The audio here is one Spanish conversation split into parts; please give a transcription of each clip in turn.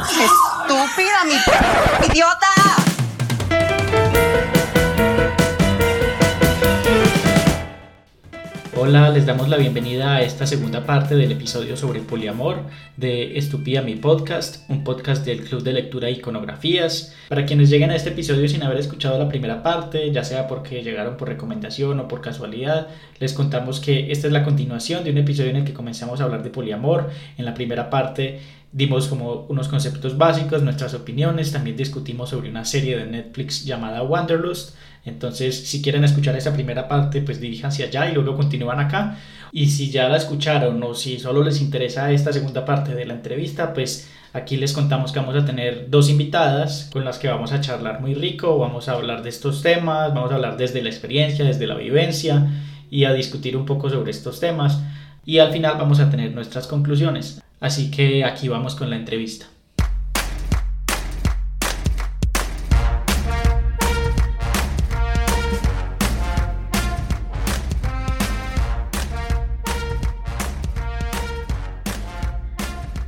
Estúpida, mi idiota. Hola, les damos la bienvenida a esta segunda parte del episodio sobre poliamor de Estupida mi podcast, un podcast del Club de Lectura e Iconografías. Para quienes lleguen a este episodio sin haber escuchado la primera parte, ya sea porque llegaron por recomendación o por casualidad, les contamos que esta es la continuación de un episodio en el que comenzamos a hablar de poliamor. En la primera parte dimos como unos conceptos básicos, nuestras opiniones, también discutimos sobre una serie de Netflix llamada Wanderlust entonces, si quieren escuchar esa primera parte, pues diríjanse allá y luego continúan acá. Y si ya la escucharon o si solo les interesa esta segunda parte de la entrevista, pues aquí les contamos que vamos a tener dos invitadas con las que vamos a charlar muy rico, vamos a hablar de estos temas, vamos a hablar desde la experiencia, desde la vivencia y a discutir un poco sobre estos temas. Y al final vamos a tener nuestras conclusiones. Así que aquí vamos con la entrevista.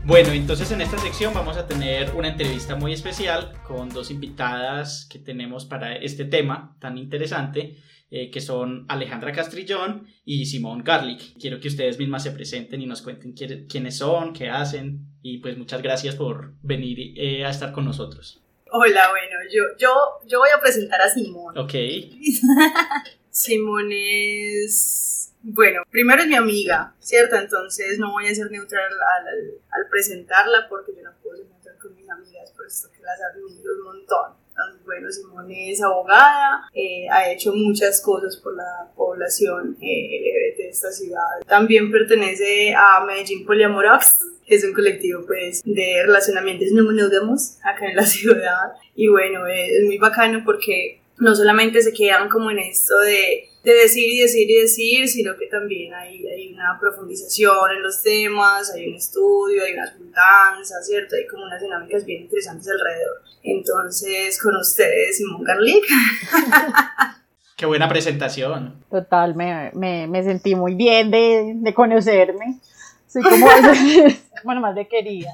Bueno, entonces en esta sección vamos a tener una entrevista muy especial con dos invitadas que tenemos para este tema tan interesante, eh, que son Alejandra Castrillón y Simón Garlic. Quiero que ustedes mismas se presenten y nos cuenten quiénes son, qué hacen y pues muchas gracias por venir eh, a estar con nosotros. Hola, bueno, yo, yo, yo voy a presentar a Simón. Ok. Simón es bueno, primero es mi amiga, ¿cierto? Entonces no voy a ser neutral al, presentarla porque yo no puedo ser neutral con mis amigas, por eso que las admiro un montón. Entonces, bueno, Simone es abogada, eh, ha hecho muchas cosas por la población eh, de esta ciudad. También pertenece a Medellín Poliamorox, que es un colectivo pues de relacionamientos no monógamos acá en la ciudad. Y bueno, eh, es muy bacano porque no solamente se quedan como en esto de de decir y decir y decir, sino que también hay, hay una profundización en los temas, hay un estudio, hay unas juntanzas, ¿cierto? Hay como unas dinámicas bien interesantes alrededor. Entonces, con ustedes, Simón Garlic. Qué buena presentación. Total, me, me, me sentí muy bien de, de conocerme. Soy como, bueno, más de querida.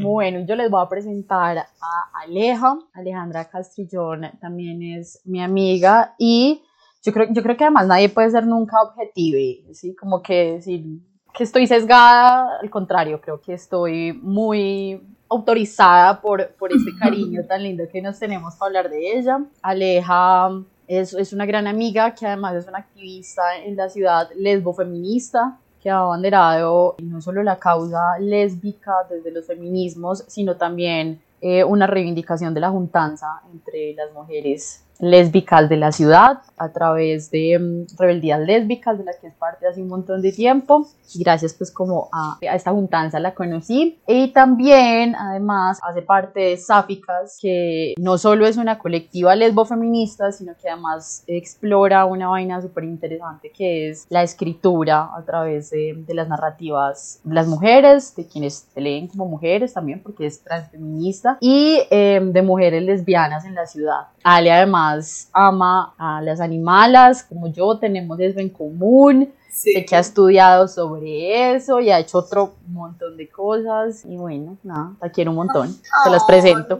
Bueno, yo les voy a presentar a Aleja. Alejandra Castrillón también es mi amiga y yo creo, yo creo que además nadie puede ser nunca objetivo, ¿sí? Como que decir que estoy sesgada, al contrario, creo que estoy muy autorizada por, por este cariño tan lindo que nos tenemos para hablar de ella. Aleja es, es una gran amiga que además es una activista en la ciudad lesbo-feminista que ha abanderado no solo la causa lésbica desde los feminismos, sino también eh, una reivindicación de la juntanza entre las mujeres lésbicas de la ciudad a través de mm, Rebeldías Lésbicas, de las que es parte hace un montón de tiempo. Y gracias pues como a, a, esta juntanza la conocí. Y también además hace parte de Sáficas, que no solo es una colectiva lesbo-feminista, sino que además explora una vaina súper interesante que es la escritura a través de, de, las narrativas de las mujeres, de quienes se leen como mujeres también, porque es transfeminista, y eh, de mujeres lesbianas en la ciudad. Ale además ama a las animalas, como yo, tenemos eso en común. Sé que ha estudiado sobre eso y ha hecho otro montón de cosas. Y bueno, nada, la quiero un montón. Se las presento.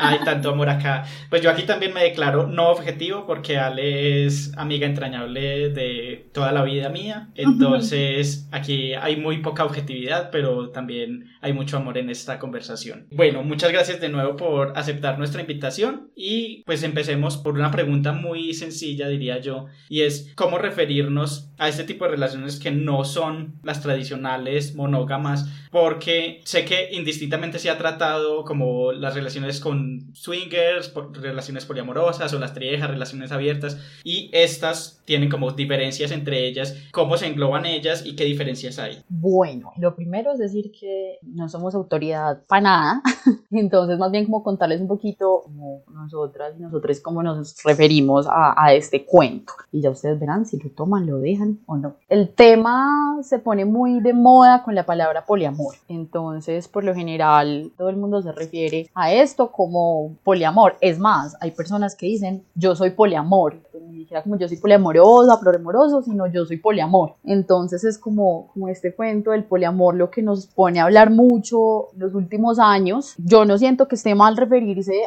Hay tanto amor acá. Pues yo aquí también me declaro no objetivo porque Ale es amiga entrañable de toda la vida mía. Entonces aquí hay muy poca objetividad, pero también hay mucho amor en esta conversación. Bueno, muchas gracias de nuevo por aceptar nuestra invitación y pues empecemos por una pregunta muy sencilla, diría yo, y es cómo referirnos a este tipo de relaciones que no son las tradicionales monógamas, porque sé que indistintamente se ha tratado como las relaciones con swingers, relaciones poliamorosas o las triejas, relaciones abiertas, y estas tienen como diferencias entre ellas, cómo se engloban ellas y qué diferencias hay. Bueno, lo primero es decir que no somos autoridad para nada, entonces más bien como contarles un poquito como nosotras y nosotros cómo nos referimos a, a este cuento, y ya ustedes verán si lo toman, lo dejan o no. El tema se pone muy de moda con la palabra poliamor Entonces, por lo general, todo el mundo se refiere a esto como poliamor. Es más, hay personas que dicen, yo soy poliamor. Ni siquiera como yo soy poliamoroso, amoroso, sino yo soy poliamor. Entonces es como, como este cuento del poliamor lo que nos pone a hablar mucho los últimos años. Yo no siento que esté mal referirse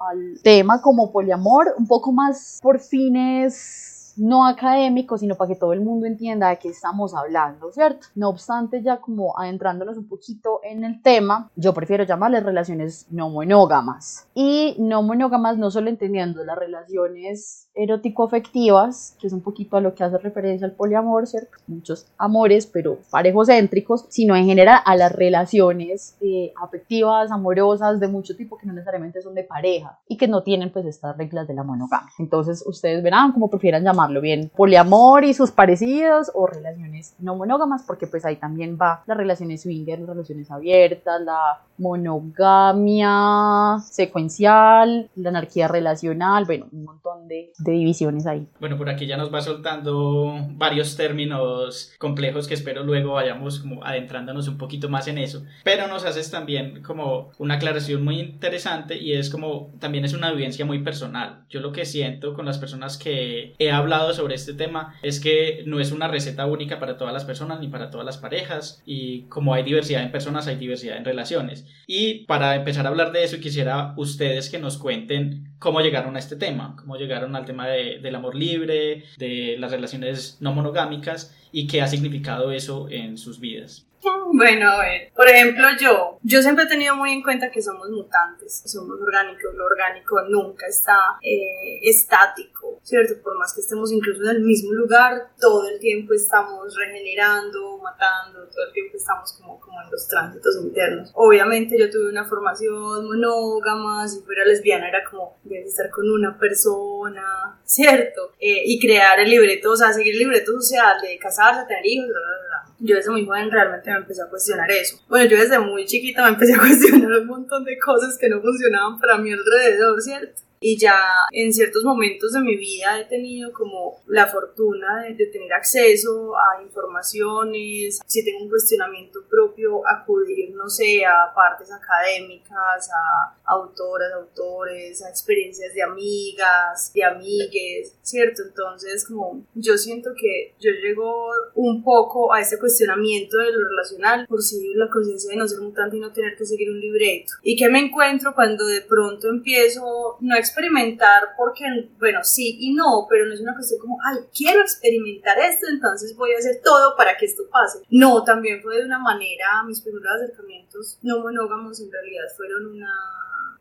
al tema como poliamor, un poco más por fines no académico, sino para que todo el mundo entienda de qué estamos hablando, ¿cierto? No obstante, ya como adentrándonos un poquito en el tema, yo prefiero llamarles relaciones no monógamas. Y no monógamas no solo entendiendo las relaciones erótico-afectivas, que es un poquito a lo que hace referencia al poliamor, ¿cierto? Muchos amores, pero parejocéntricos, sino en general a las relaciones eh, afectivas, amorosas, de mucho tipo, que no necesariamente son de pareja y que no tienen pues estas reglas de la monogamia. Entonces, ustedes verán cómo prefieran llamar bien, poliamor y sus parecidos o relaciones no monógamas, porque pues ahí también va las relaciones swinger, las relaciones abiertas, la monogamia secuencial, la anarquía relacional, bueno, un montón de, divisiones ahí. Bueno, por aquí ya nos va soltando varios términos complejos que espero luego vayamos como adentrándonos un poquito más en eso, pero nos haces también como una aclaración muy interesante y es como también es una vivencia muy personal. Yo lo que siento con las personas que he hablado sobre este tema es que no es una receta única para todas las personas ni para todas las parejas y como hay diversidad en personas hay diversidad en relaciones. Y para empezar a hablar de eso quisiera ustedes que nos cuenten cómo llegaron a este tema, cómo llegaron al tema del amor libre, de las relaciones no monogámicas y qué ha significado eso en sus vidas. Bueno, a ver, por ejemplo yo, yo siempre he tenido muy en cuenta que somos mutantes, somos orgánicos, lo orgánico nunca está eh, estático, ¿cierto? Por más que estemos incluso en el mismo lugar, todo el tiempo estamos regenerando, matando, todo el tiempo estamos como, en los tránsitos internos. Obviamente yo tuve una formación monógama, si fuera lesbiana era como, debes estar con una persona, ¿cierto? Eh, y crear el libreto, o sea, seguir el libreto social de casarse, tener hijos, bla, bla, bla yo desde muy joven realmente me empecé a cuestionar eso. Bueno, yo desde muy chiquita me empecé a cuestionar un montón de cosas que no funcionaban para mi alrededor, ¿cierto? Y ya en ciertos momentos de mi vida he tenido como la fortuna de, tener acceso a informaciones, si tengo un cuestionamiento propio, acudir, no sé, a partes académicas, a autoras, autores, a experiencias de amigas, de amigues, ¿cierto? Entonces, como yo siento que yo llego un poco a ese cuestionamiento de lo relacional por si la conciencia de no ser mutante y no tener que seguir un libreto. ¿Y qué me encuentro cuando de pronto empiezo no experimentar porque, bueno, sí y no, pero no es una cuestión como, ay, quiero experimentar esto, entonces voy a hacer todo para que esto pase. No, también fue de una manera, mis primeros acercamientos no monógamos en realidad fueron una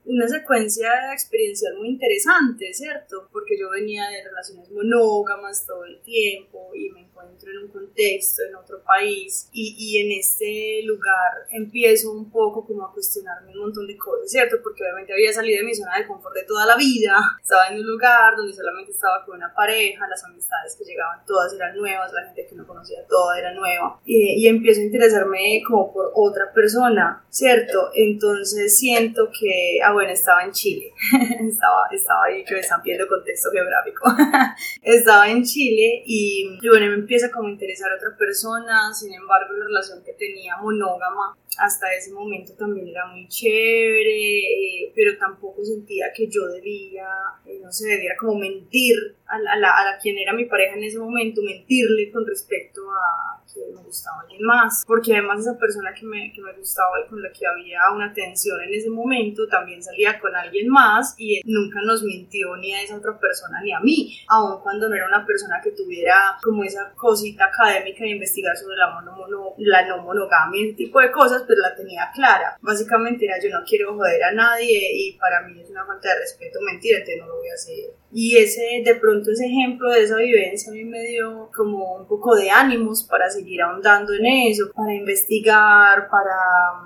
una secuencia experiencial muy interesante, ¿cierto? Porque yo venía de relaciones monógamas todo el tiempo y me encuentro en un contexto, en otro país, y, y, en este lugar empiezo un poco como a cuestionarme un montón de cosas, ¿cierto? Porque obviamente había salido de mi zona de confort de toda la vida, estaba en un lugar donde solamente estaba con una pareja, las amistades que llegaban todas eran nuevas, la gente que no conocía toda era nueva, y, y empiezo a interesarme como por otra persona, ¿cierto? Entonces siento que, ah bueno, estaba en Chile, estaba, estaba ahí que me están pidiendo contexto geográfico, estaba en Chile y, y bueno, me empieza como a interesar a otra persona, sin embargo la relación que tenía monógama hasta ese momento también era muy chévere, eh, pero tampoco sentía que yo debía, eh, no sé, debiera como mentir a, la, a, la, quien era mi pareja en ese momento, mentirle con respecto a que me gustaba alguien más, porque además esa persona que me, que me gustaba y con la que había una tensión en ese momento también salía con alguien más y nunca nos mintió ni a esa otra persona ni a mí, aun cuando no era una persona que tuviera como esa cosita académica de investigar sobre la, mono, la no monogamia, ese tipo de cosas, pero la tenía clara. Básicamente era yo no quiero joder a nadie y para mí es una falta de respeto mentir, entonces no lo voy a hacer. Y ese, de pronto ese ejemplo de esa vivencia a mí me dio como un poco de ánimos para seguir ahondando en eso, para investigar, para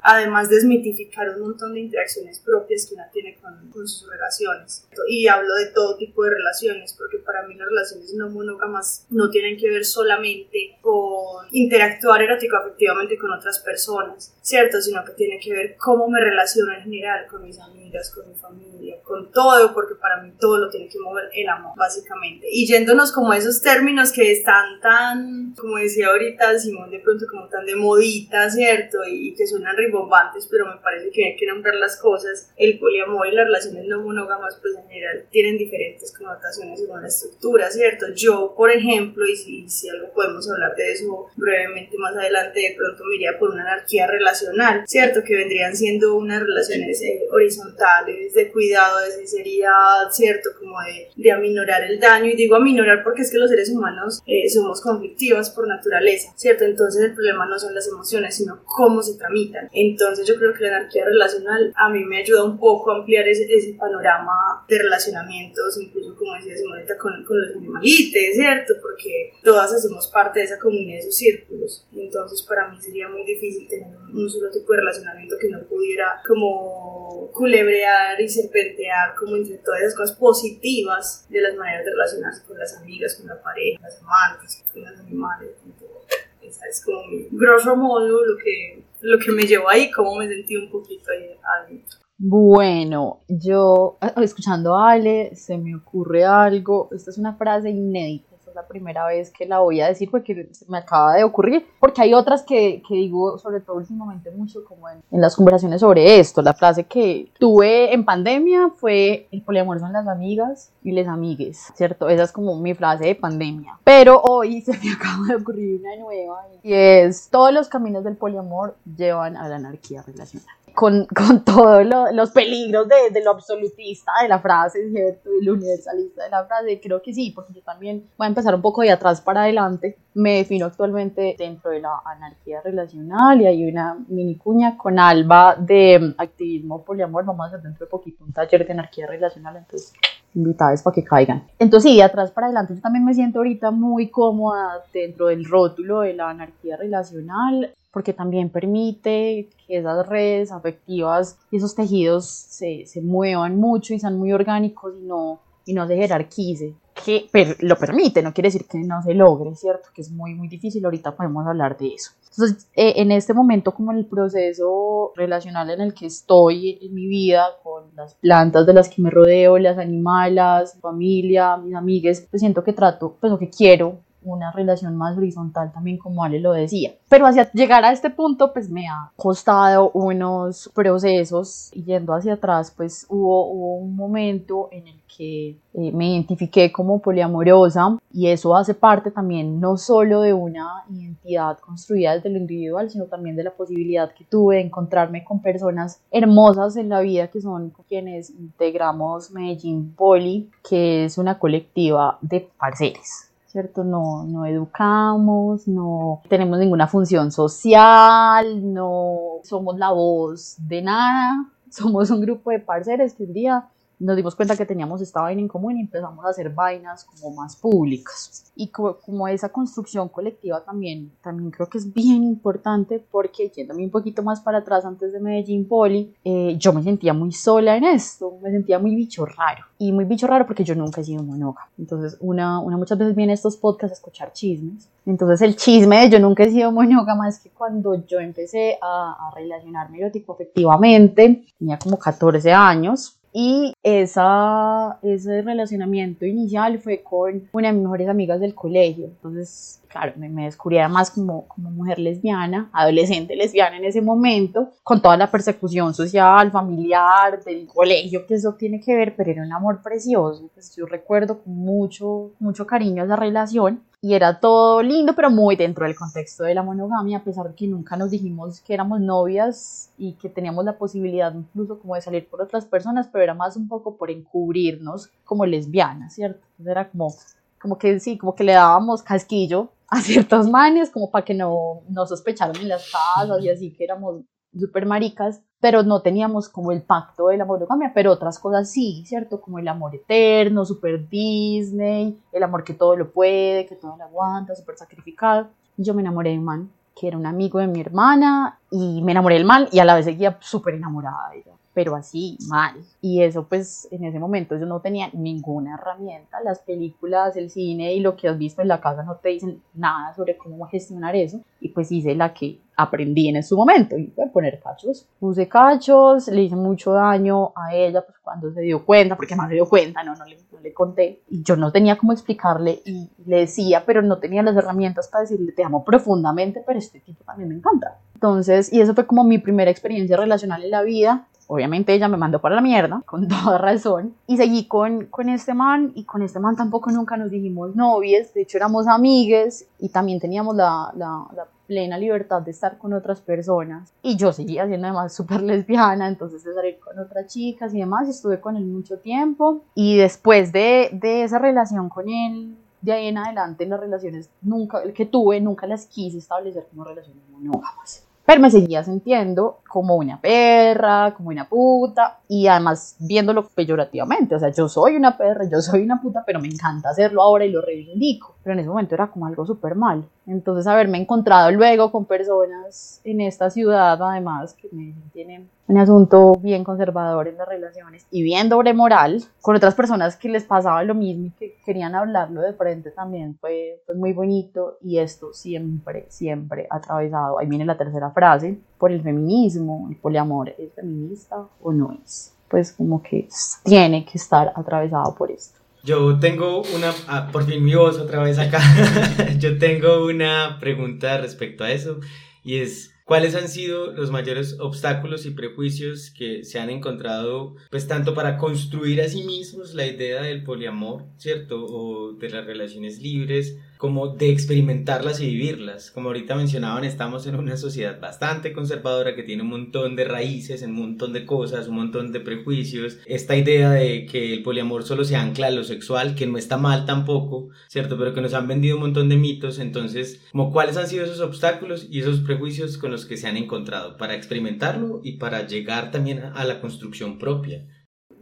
además desmitificar un montón de interacciones propias que una tiene con, con sus relaciones. Y hablo de todo tipo de relaciones, porque para mí las relaciones no monógamas no tienen que ver solamente con interactuar erótico afectivamente con otras personas, ¿cierto? Sino que tiene que ver cómo me relaciono en general con mis amigas, con mi familia, con todo, porque para mí todo lo tiene que mover el amor, básicamente. Y yéndonos como esos términos que están tan, como decía ahorita Simón, de pronto como tan de modita, ¿cierto? Y, que suenan rimbombantes, pero me parece que hay que nombrar las cosas. El poliamor y las relaciones no monógamas, pues en general tienen diferentes connotaciones según la estructura, ¿cierto? Yo, por ejemplo, y si, si algo podemos hablar de eso brevemente más adelante, de pronto me por una anarquía relacional, ¿cierto? Que vendrían siendo unas relaciones eh, horizontales, de cuidado, de sinceridad, ¿cierto? Como de, de, aminorar el daño. Y digo aminorar porque es que los seres humanos eh, somos conflictivos por naturaleza, ¿cierto? Entonces el problema no son las emociones, sino cómo se tramitan. Entonces yo creo que la anarquía relacional a mí me ayuda un poco a ampliar ese, ese panorama de relacionamientos, incluso como decía Simoneta, con, con los animalites, ¿cierto? Porque todas hacemos parte de esa comunidad, de esos círculos. Entonces para mí sería muy difícil tener un solo tipo de relacionamiento que no pudiera como culebrear y serpentear como entre todas esas cosas positivas de las maneras de relacionarse con las amigas, con la pareja, las amantes, con los animales, con todo. Esa es como mi grosso modo lo que, lo que me llevó ahí, cómo me sentí un poquito ahí adentro. Bueno, yo ah, escuchando a Ale se me ocurre algo, esta es una frase inédita la primera vez que la voy a decir porque me acaba de ocurrir, porque hay otras que, que digo, sobre todo últimamente mucho, como en, en, las conversaciones sobre esto. La frase que tuve en pandemia fue, el poliamor son las amigas y les amigues, ¿cierto? Esa es como mi frase de pandemia. Pero hoy se me acaba de ocurrir una nueva y es, todos los caminos del poliamor llevan a la anarquía relacional con, con todos los peligros de, de, lo absolutista de la frase, ¿cierto? Y lo universalista de la frase. Creo que sí, porque yo también voy a empezar un poco de atrás para adelante. Me defino actualmente dentro de la anarquía relacional y hay una mini cuña con Alba de activismo poliamor. Vamos a hacer dentro de poquito un taller de anarquía relacional, entonces invitadas para que caigan. Entonces, sí, de atrás para adelante, yo también me siento ahorita muy cómoda dentro del rótulo de la anarquía relacional porque también permite que esas redes afectivas y esos tejidos se, se muevan mucho y sean muy orgánicos y no, y no se jerarquice, que lo permite, no quiere decir que no se logre, ¿cierto? Que es muy, muy difícil, ahorita podemos hablar de eso. Entonces, eh, en este momento, como en el proceso relacional en el que estoy en mi vida, con las plantas de las que me rodeo, las animales, familia, mis amigues, pues siento que trato, pues lo que quiero una relación más horizontal también como Ale lo decía. Pero hacia llegar a este punto pues me ha costado unos procesos yendo hacia atrás pues hubo, hubo un momento en el que eh, me identifiqué como poliamorosa y eso hace parte también no solo de una identidad construida desde lo individual, sino también de la posibilidad que tuve de encontrarme con personas hermosas en la vida que son quienes integramos Medellín Poli, que es una colectiva de parceres. ¿Cierto? No, no educamos, no tenemos ninguna función social, no somos la voz de nada, somos un grupo de parceres que un día nos dimos cuenta que teníamos esta vaina en común y empezamos a hacer vainas como más públicas. Y como, esa construcción colectiva también, también creo que es bien importante porque yéndome un poquito más para atrás antes de Medellín Poli, eh, yo me sentía muy sola en esto, me sentía muy bicho raro. Y muy bicho raro porque yo nunca he sido monógama. Entonces una, una muchas veces viene a estos podcasts a escuchar chismes. Entonces el chisme de yo nunca he sido monógama es que cuando yo empecé a, a relacionarme erótico efectivamente, tenía como 14 años, y esa, ese relacionamiento inicial fue con una de mis mejores amigas del colegio. Entonces, claro, me, me descubrí además como, como mujer lesbiana, adolescente lesbiana en ese momento, con toda la persecución social, familiar, del colegio, que eso tiene que ver, pero era un amor precioso. Pues yo recuerdo con mucho, mucho cariño esa relación y era todo lindo, pero muy dentro del contexto de la monogamia, a pesar de que nunca nos dijimos que éramos novias y que teníamos la posibilidad incluso como de salir por otras personas, pero era más un poco por encubrirnos como lesbianas, ¿cierto? Entonces era como, como que sí, como que le dábamos casquillo a ciertos manes, como para que no, no sospecharan en las casas y así que éramos súper maricas, pero no teníamos como el pacto de la monogamia, pero otras cosas sí, ¿cierto? Como el amor eterno, super Disney, el amor que todo lo puede, que todo lo aguanta, súper sacrificado. Yo me enamoré de un man que era un amigo de mi hermana y me enamoré del man y a la vez seguía súper enamorada de ella. Pero así, mal. Y eso pues en ese momento yo no tenía ninguna herramienta. Las películas, el cine y lo que has visto en la casa no te dicen nada sobre cómo gestionar eso. Y pues hice la que aprendí en su momento y fue poner cachos. Puse cachos, le hice mucho daño a ella pues cuando se dio cuenta, porque más se dio cuenta, no, no le, no le conté. Y yo no tenía cómo explicarle y le decía, pero no tenía las herramientas para decirle te amo profundamente, pero este tipo también me encanta. Entonces, y eso fue como mi primera experiencia relacional en la vida. Obviamente ella me mandó para la mierda, con toda razón. Y seguí con, con este man y con este man tampoco nunca nos dijimos novias, de hecho éramos amigues y también teníamos la, la, plena libertad de estar con otras personas. Y yo seguía siendo además súper lesbiana, entonces de salir con otras chicas y demás, estuve con él mucho tiempo. Y después de, de esa relación con él, de ahí en adelante las relaciones nunca, que tuve, nunca las quise establecer como relaciones monógamas. Pero me seguía sintiendo como una perra, como una puta, y además viéndolo peyorativamente. O sea, yo soy una perra, yo soy una puta, pero me encanta hacerlo ahora y lo reivindico. Pero en ese momento era como algo súper mal. Entonces, haberme encontrado luego con personas en esta ciudad, además, que me tienen un asunto bien conservador en las relaciones y bien doble moral, con otras personas que les pasaba lo mismo y que querían hablarlo de frente también, fue, fue muy bonito y esto siempre, siempre atravesado, ahí viene la tercera frase, por el feminismo, el poliamor, ¿es feminista o no es? Pues como que tiene que estar atravesado por esto. Yo tengo una, ah, por fin mi voz otra vez acá, yo tengo una pregunta respecto a eso y es, ¿Cuáles han sido los mayores obstáculos y prejuicios que se han encontrado, pues tanto para construir a sí mismos la idea del poliamor, ¿cierto? O de las relaciones libres, como de experimentarlas y vivirlas. Como ahorita mencionaban, estamos en una sociedad bastante conservadora que tiene un montón de raíces, un montón de cosas, un montón de prejuicios. Esta idea de que el poliamor solo se ancla a lo sexual, que no está mal tampoco, ¿cierto? Pero que nos han vendido un montón de mitos. Entonces, como cuáles han sido esos obstáculos y esos prejuicios con los que se han encontrado para experimentarlo y para llegar también a la construcción propia.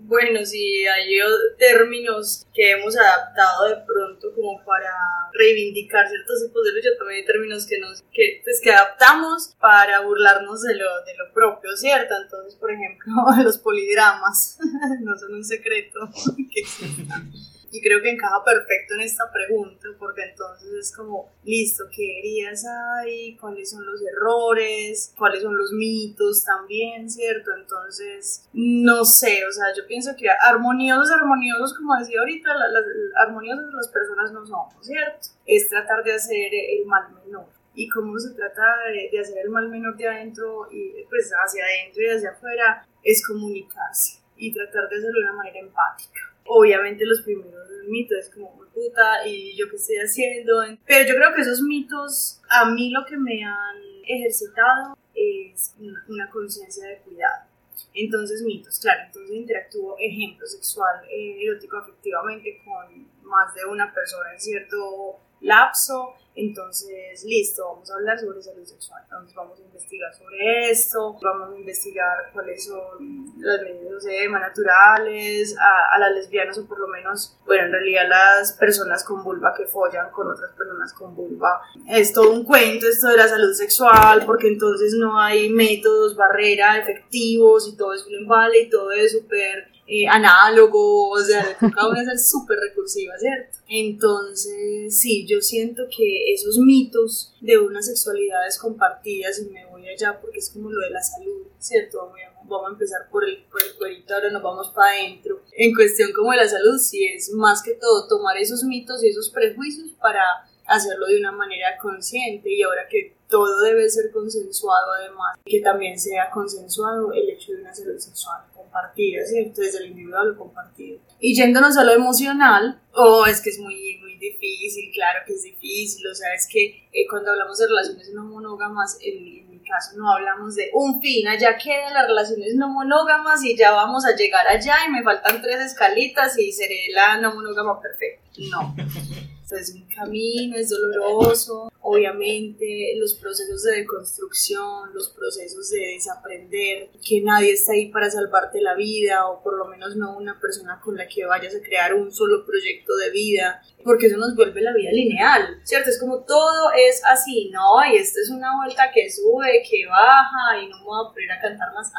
Bueno, sí, hay términos que hemos adaptado de pronto como para reivindicar ciertos tipos de lucha, también hay términos que nos que, pues, que adaptamos para burlarnos de lo, de lo propio, ¿cierto? Entonces, por ejemplo, los polidramas no son un secreto que existan y creo que encaja perfecto en esta pregunta, porque entonces es como, listo, ¿qué heridas hay? ¿Cuáles son los errores? ¿Cuáles son los mitos también, cierto? Entonces, no sé, o sea, yo pienso que armoniosos, armoniosos, como decía ahorita, las, armoniosos las personas no somos, ¿cierto? Es tratar de hacer el mal menor. Y cómo se trata de, de hacer el mal menor de adentro y pues hacia adentro y hacia afuera es comunicarse y tratar de hacerlo de una manera empática obviamente los primeros mitos es como puta y yo qué estoy haciendo pero yo creo que esos mitos a mí lo que me han ejercitado es una, conciencia de cuidado. Entonces mitos claro entonces interactúo ejemplo sexual eh, erótico afectivamente con más de una persona en cierto lapso entonces, listo, vamos a hablar sobre salud sexual. Entonces, vamos a investigar sobre esto, vamos a investigar cuáles son las medidas, no sé, más naturales, a, a, las lesbianas o por lo menos, bueno, en realidad las personas con vulva que follan con otras personas con vulva. Es todo un cuento esto de la salud sexual, porque entonces no hay métodos barrera efectivos y todo es un vale y todo es súper eh, análogo, o sea, cada una ser súper recursiva, ¿cierto? Entonces, sí, yo siento que esos mitos de unas sexualidades compartidas, y me voy allá porque es como lo de la salud, ¿cierto? Vamos a empezar por el, por el cuerito, ahora nos vamos para adentro. En cuestión como de la salud, sí es más que todo tomar esos mitos y esos prejuicios para hacerlo de una manera consciente y ahora que todo debe ser consensuado además, que también sea consensuado el hecho de una salud sexual compartida, ¿cierto? Desde el individual o compartido. Y yéndonos a lo emocional, oh, es que es muy, muy difícil, claro que es difícil, o sea, es que eh, cuando hablamos de relaciones no monógamas, en, en mi caso no hablamos de un fin, allá quedan las relaciones no monógamas y ya vamos a llegar allá y me faltan tres escalitas y seré la no monógama perfecta. No. es un camino, es doloroso. Obviamente los procesos de deconstrucción, los procesos de desaprender, que nadie está ahí para salvarte la vida o por lo menos no una persona con la que vayas a crear un solo proyecto de vida, porque eso nos vuelve la vida lineal, ¿cierto? Es como todo es así, ¿no? Y esto es una vuelta que sube, que baja y no me voy a poner a cantar más.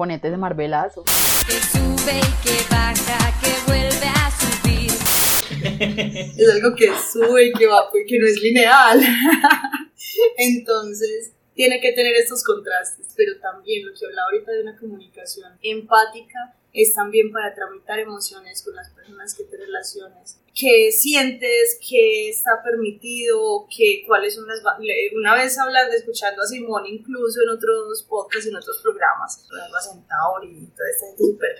ponete de Marvelazo. Que sube y que baja, que. Es algo que sube y que va, y que no es lineal. Entonces, tiene que tener estos contrastes, pero también lo que hablaba ahorita de una comunicación empática es también para tramitar emociones con las personas que te relaciones. ¿Qué sientes? ¿Qué está permitido? ¿Qué, ¿Cuáles son las... Una vez hablando, escuchando a Simón, incluso en otros podcasts, en otros programas, a Centauri y toda esta gente súper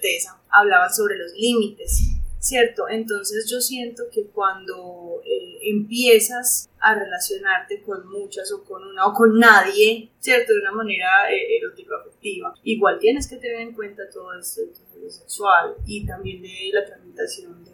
hablaban sobre los límites ¿cierto? Entonces yo siento que cuando eh, empiezas a relacionarte con muchas o con una o con nadie, ¿cierto? De una manera eh, erótica afectiva, igual tienes que tener en cuenta todo esto de sexual y también de la tramitación de,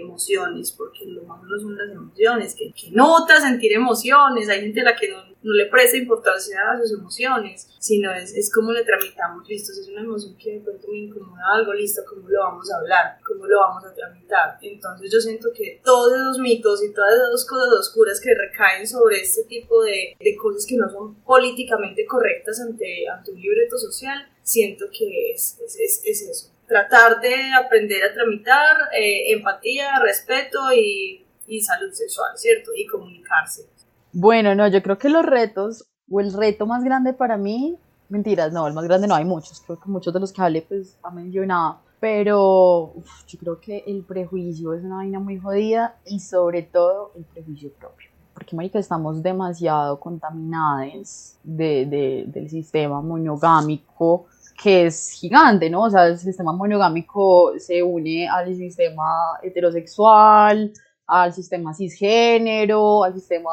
emociones, porque lo más no son las emociones, que, que nota sentir emociones, hay gente a la que no, no le presta importancia a sus emociones, sino es, es cómo le tramitamos, listo, si es una emoción que de pronto me incomoda algo, listo, cómo lo vamos a hablar, cómo lo vamos a tramitar. Entonces yo siento que todos esos mitos y todas esas cosas oscuras que recaen sobre este tipo de, de cosas que no son políticamente correctas ante, ante un libreto social, siento que es, es, es, eso. Tratar de aprender a tramitar eh, empatía, respeto y, y salud sexual, ¿cierto? Y comunicarse. Bueno, no, yo creo que los retos, o el reto más grande para mí, mentiras, no, el más grande no, hay muchos, creo que muchos de los que hablé pues ha mencionado, pero yo creo que el prejuicio es una vaina muy jodida y sobre todo el prejuicio propio. Porque, marica, estamos demasiado contaminados de, de, del sistema monogámico que es gigante, ¿no? O sea, el sistema monogámico se une al sistema heterosexual, al sistema cisgénero, al sistema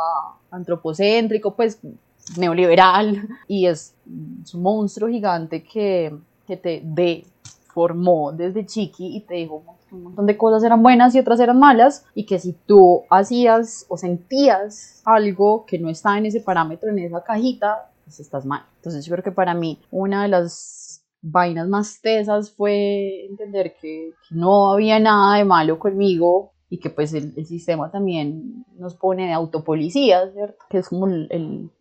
antropocéntrico, pues neoliberal, y es, un monstruo gigante que, que te deformó desde chiqui y te dijo que un montón de cosas eran buenas y otras eran malas, y que si tú hacías o sentías algo que no está en ese parámetro, en esa cajita, pues estás mal. Entonces yo creo que para mí una de las vainas más tesas fue entender que, que no había nada de malo conmigo y que pues el, sistema también nos pone de autopolicía, ¿cierto? Que es como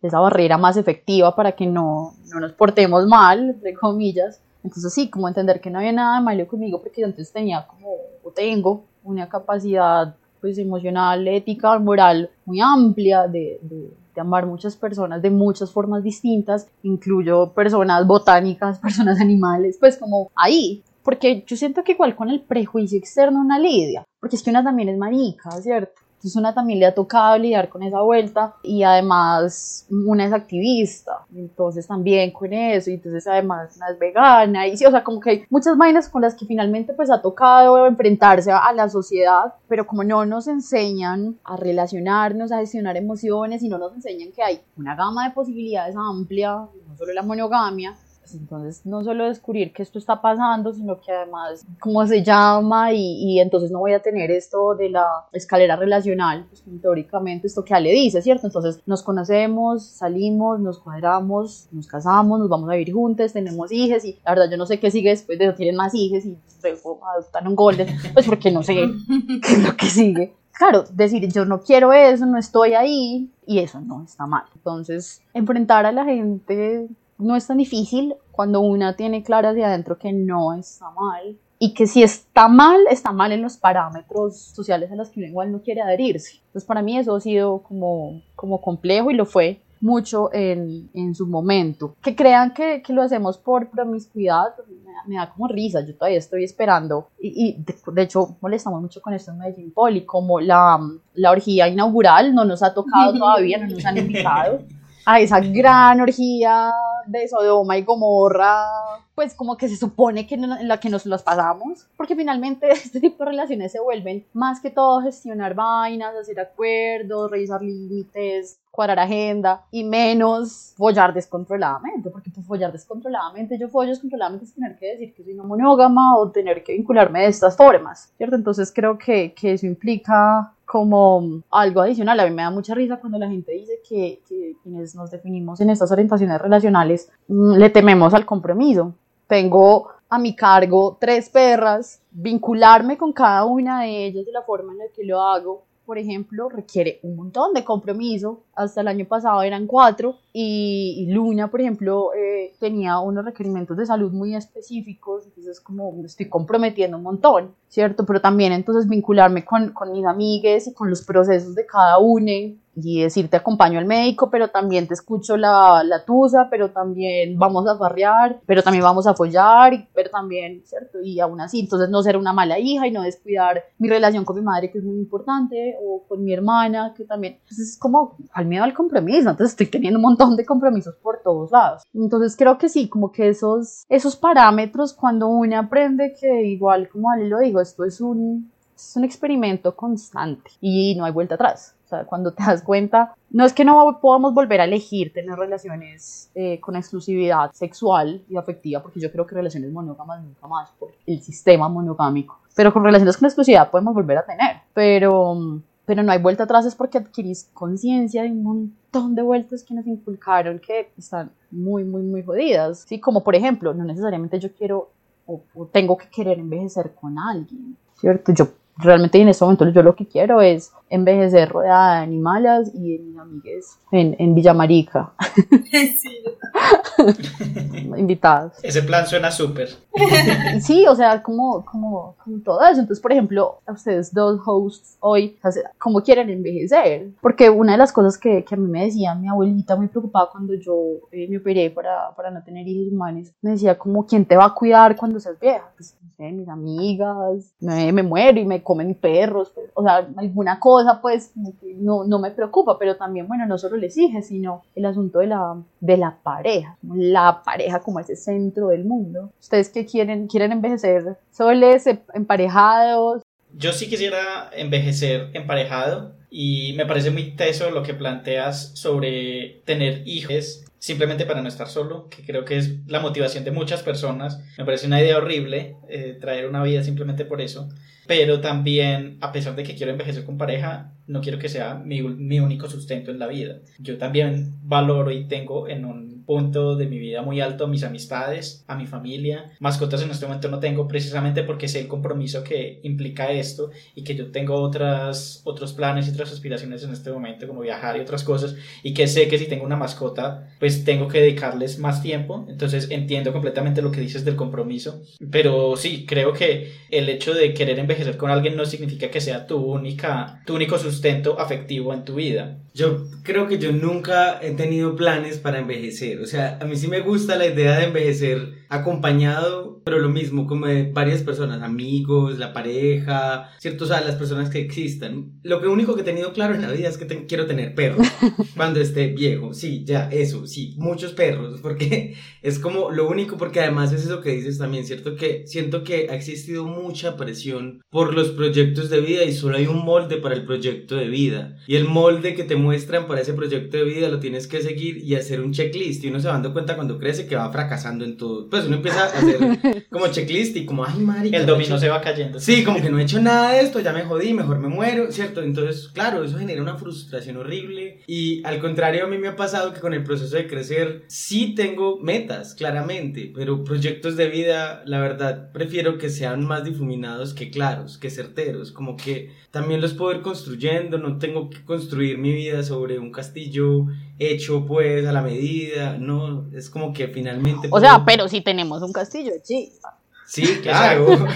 esa barrera más efectiva para que no, no, nos portemos mal, entre comillas. Entonces sí, como entender que no había nada de malo conmigo porque yo antes tenía como, o tengo, una capacidad pues emocional, ética, moral muy amplia de, de, de amar muchas personas de muchas formas distintas, incluyo personas botánicas, personas animales, pues como ahí, porque yo siento que igual con el prejuicio externo una lidia, porque es que una también es marica, ¿cierto? Entonces una también le ha tocado lidiar con esa vuelta y además una es activista, entonces también con eso y entonces además una es vegana y sí, o sea, como que hay muchas vainas con las que finalmente pues ha tocado enfrentarse a la sociedad, pero como no nos enseñan a relacionarnos, a gestionar emociones y no nos enseñan que hay una gama de posibilidades amplia, no solo la monogamia, entonces, no solo descubrir que esto está pasando, sino que además cómo se llama y, y entonces no voy a tener esto de la escalera relacional, pues teóricamente esto que le dice, ¿cierto? Entonces nos conocemos, salimos, nos cuadramos, nos casamos, nos vamos a vivir juntos, tenemos hijos y la verdad yo no sé qué sigue después de eso, tienen más hijos y luego adoptan un golden, pues porque no sé qué es lo que sigue claro, decir yo no quiero eso, no estoy ahí y eso no está mal. Entonces, enfrentar a la gente no es tan difícil cuando una tiene claro hacia adentro que no está mal y que si está mal, está mal en los parámetros sociales a los que uno igual no quiere adherirse. Entonces para mí eso ha sido como, como complejo y lo fue mucho en, en su momento. Que crean que, que, lo hacemos por promiscuidad, me da, como risa, yo todavía estoy esperando y, y de, de, hecho molestamos mucho con esto en Medellín Poli, como la, la orgía inaugural no nos ha tocado todavía, no nos han invitado a esa gran orgía de Sodoma y Gomorra, pues como que se supone que en la que nos las pasamos, porque finalmente este tipo de relaciones se vuelven más que todo gestionar vainas, hacer acuerdos, revisar límites, cuadrar agenda y menos follar descontroladamente, porque pues follar descontroladamente, yo follo descontroladamente es tener que decir que soy una monógama o tener que vincularme de estas formas, ¿cierto? Entonces creo que, que eso implica como algo adicional. A mí me da mucha risa cuando la gente dice que, que quienes nos definimos en estas orientaciones relacionales mm, le tememos al compromiso. Tengo a mi cargo tres perras, vincularme con cada una de ellas de la forma en la que lo hago por ejemplo, requiere un montón de compromiso. Hasta el año pasado eran cuatro y, Luna, por ejemplo, eh, tenía unos requerimientos de salud muy específicos, entonces como me estoy comprometiendo un montón, ¿cierto? Pero también entonces vincularme con, con mis amigues y con los procesos de cada uno y decir te acompaño al médico, pero también te escucho la, la tusa, pero también vamos a farrear, pero también vamos a follar, pero también, ¿cierto? Y aún así, entonces no ser una mala hija y no descuidar mi relación con mi madre, que es muy importante, o con mi hermana, que también, entonces es como al miedo al compromiso, entonces estoy teniendo un montón de compromisos por todos lados. Entonces creo que sí, como que esos, esos parámetros, cuando uno aprende que igual, como Ale lo dijo, esto es un, es un experimento constante y no hay vuelta atrás. Sea, cuando te das cuenta, no es que no podamos volver a elegir tener relaciones eh, con exclusividad sexual y afectiva, porque yo creo que relaciones monógamas nunca más por el sistema monogámico. Pero con relaciones con exclusividad podemos volver a tener. Pero, pero no hay vuelta atrás es porque adquirís conciencia de un montón de vueltas que nos inculcaron que están muy, muy, muy jodidas. Sí, como por ejemplo, no necesariamente yo quiero o, o tengo que querer envejecer con alguien, ¿cierto? Yo realmente en este momento yo lo que quiero es envejecer rodeada de animales y de mis amigues en, en Villamarica, sí, invitados. Ese plan suena súper. Sí, o sea, como, como, como todo eso. Entonces, por ejemplo, a ustedes dos hosts hoy, ¿cómo quieren envejecer? Porque una de las cosas que, que a mí me decía mi abuelita muy preocupada cuando yo eh, me operé para, para no tener hijos humanos, me decía como, ¿quién te va a cuidar cuando seas vieja? Pues, no sé, mis amigas, me, me muero y me comen perros, pues, o sea, alguna cosa, pues, como que no, no me preocupa, pero también, bueno, no solo les dije, sino el asunto de la, de la pareja, la pareja como ese centro del mundo. ¿Ustedes qué quieren? ¿Quieren envejecer soles, em- emparejados? Yo sí quisiera envejecer emparejado y me parece muy teso lo que planteas sobre tener hijos simplemente para no estar solo, que creo que es la motivación de muchas personas. Me parece una idea horrible eh, traer una vida simplemente por eso. Pero también, a pesar de que quiero envejecer con pareja, no quiero que sea mi, mi único sustento en la vida. Yo también valoro y tengo en un punto de mi vida muy alto a mis amistades, a mi familia. Mascotas en este momento no tengo precisamente porque sé el compromiso que implica esto y que yo tengo otras, otros planes y otras aspiraciones en este momento, como viajar y otras cosas, y que sé que si tengo una mascota, pues tengo que dedicarles más tiempo. Entonces entiendo completamente lo que dices del compromiso. Pero sí, creo que el hecho de querer envejecer con alguien no significa que sea tu única, tu único sustento afectivo en tu vida. Yo creo que yo nunca he tenido planes para envejecer. O sea, a mí sí me gusta la idea de envejecer acompañado, pero lo mismo, como de varias personas, amigos, la pareja, ¿cierto? O sea, las personas que existan. Lo que único que he tenido claro en la vida es que te- quiero tener perros cuando esté viejo. Sí, ya, eso, sí, muchos perros, porque es como lo único, porque además es eso que dices también, ¿cierto? Que siento que ha existido mucha presión por los proyectos de vida y solo hay un molde para el proyecto de vida. Y el molde que te muestran para ese proyecto de vida lo tienes que seguir y hacer un checklist. Y uno se va dando cuenta cuando crece que va fracasando en todo. Pues uno empieza a hacer como checklist y como, ay, marica. El dominó se va cayendo. Sí, como que no he hecho nada de esto, ya me jodí, mejor me muero, ¿cierto? Entonces, claro, eso genera una frustración horrible. Y al contrario, a mí me ha pasado que con el proceso de crecer, sí tengo metas, claramente, pero proyectos de vida, la verdad, prefiero que sean más difuminados que claros, que certeros. Como que también los puedo ir construyendo, no tengo que construir mi vida sobre un castillo hecho pues a la medida, no, es como que finalmente... O sea, pero si tenemos un castillo, sí. Sí, claro.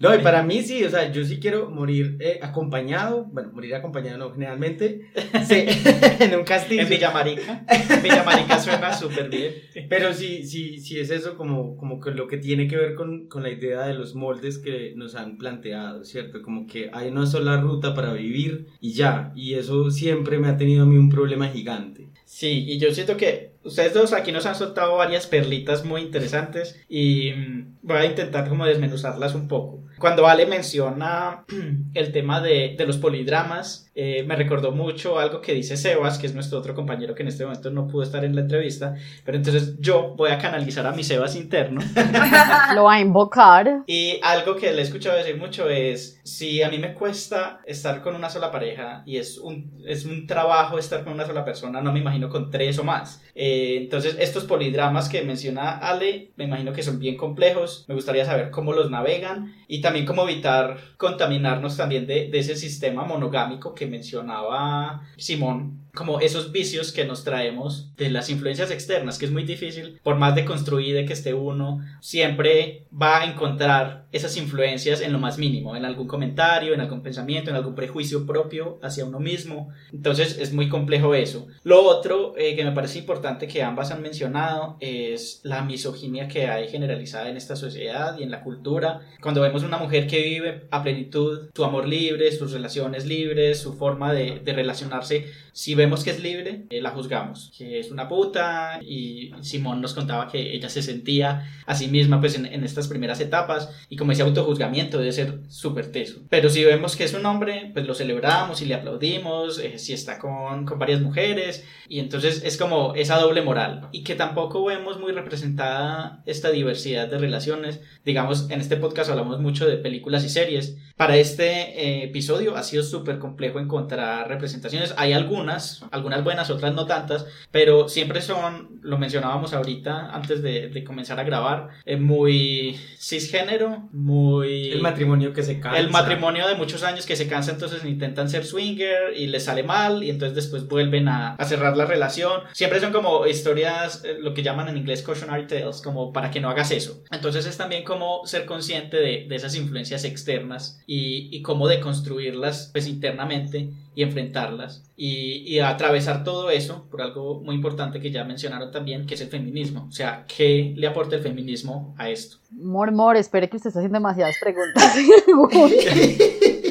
No, y para mí sí, o sea, yo sí quiero morir eh, acompañado, bueno, morir acompañado no, generalmente, sí, en un castillo. En Villamarica. Villamarica suena súper bien. Pero sí, sí, sí es eso como, como que lo que tiene que ver con, con la idea de los moldes que nos han planteado, ¿cierto? Como que hay una sola ruta para vivir y ya, y eso siempre me ha tenido a mí un problema gigante. Sí, y yo siento que ustedes dos aquí nos han soltado varias perlitas muy interesantes y mm, voy a intentar como desmenuzarlas un poco. Cuando Ale menciona el tema de, de los polidramas, eh, me recordó mucho algo que dice Sebas, que es nuestro otro compañero que en este momento no pudo estar en la entrevista, pero entonces yo voy a canalizar a mi Sebas interno. Lo va a invocar. Y algo que le he escuchado decir mucho es, si a mí me cuesta estar con una sola pareja y es un, es un trabajo estar con una sola persona, no me imagino con tres o más. Eh, entonces, estos polidramas que menciona Ale, me imagino que son bien complejos, me gustaría saber cómo los navegan y también cómo evitar contaminarnos también de, de ese sistema monogámico que mencionaba Simón como esos vicios que nos traemos de las influencias externas, que es muy difícil, por más de construir de que esté uno, siempre va a encontrar esas influencias en lo más mínimo, en algún comentario, en algún pensamiento, en algún prejuicio propio hacia uno mismo. Entonces es muy complejo eso. Lo otro eh, que me parece importante que ambas han mencionado es la misoginia que hay generalizada en esta sociedad y en la cultura. Cuando vemos una mujer que vive a plenitud su amor libre, sus relaciones libres, su forma de, de relacionarse, si vemos que es libre, eh, la juzgamos, que es una puta y Simón nos contaba que ella se sentía a sí misma pues en, en estas primeras etapas y como ese autojuzgamiento debe ser súper teso. Pero si vemos que es un hombre, pues lo celebramos y le aplaudimos, eh, si está con, con varias mujeres y entonces es como esa doble moral y que tampoco vemos muy representada esta diversidad de relaciones. Digamos, en este podcast hablamos mucho de películas y series. Para este eh, episodio ha sido súper complejo encontrar representaciones. Hay algunas, algunas buenas, otras no tantas, pero siempre son, lo mencionábamos ahorita antes de, de comenzar a grabar, eh, muy cisgénero, muy... El matrimonio que se cansa. El matrimonio de muchos años que se cansa, entonces intentan ser swinger y les sale mal y entonces después vuelven a, a cerrar la relación. Siempre son como historias, eh, lo que llaman en inglés cautionary tales, como para que no hagas eso. Entonces es también como ser consciente de, de esas influencias externas y, y cómo deconstruirlas pues internamente y enfrentarlas y, y atravesar todo eso por algo muy importante que ya mencionaron también, que es el feminismo. O sea, ¿qué le aporta el feminismo a esto? Mor, mor, espere que usted está haciendo demasiadas preguntas.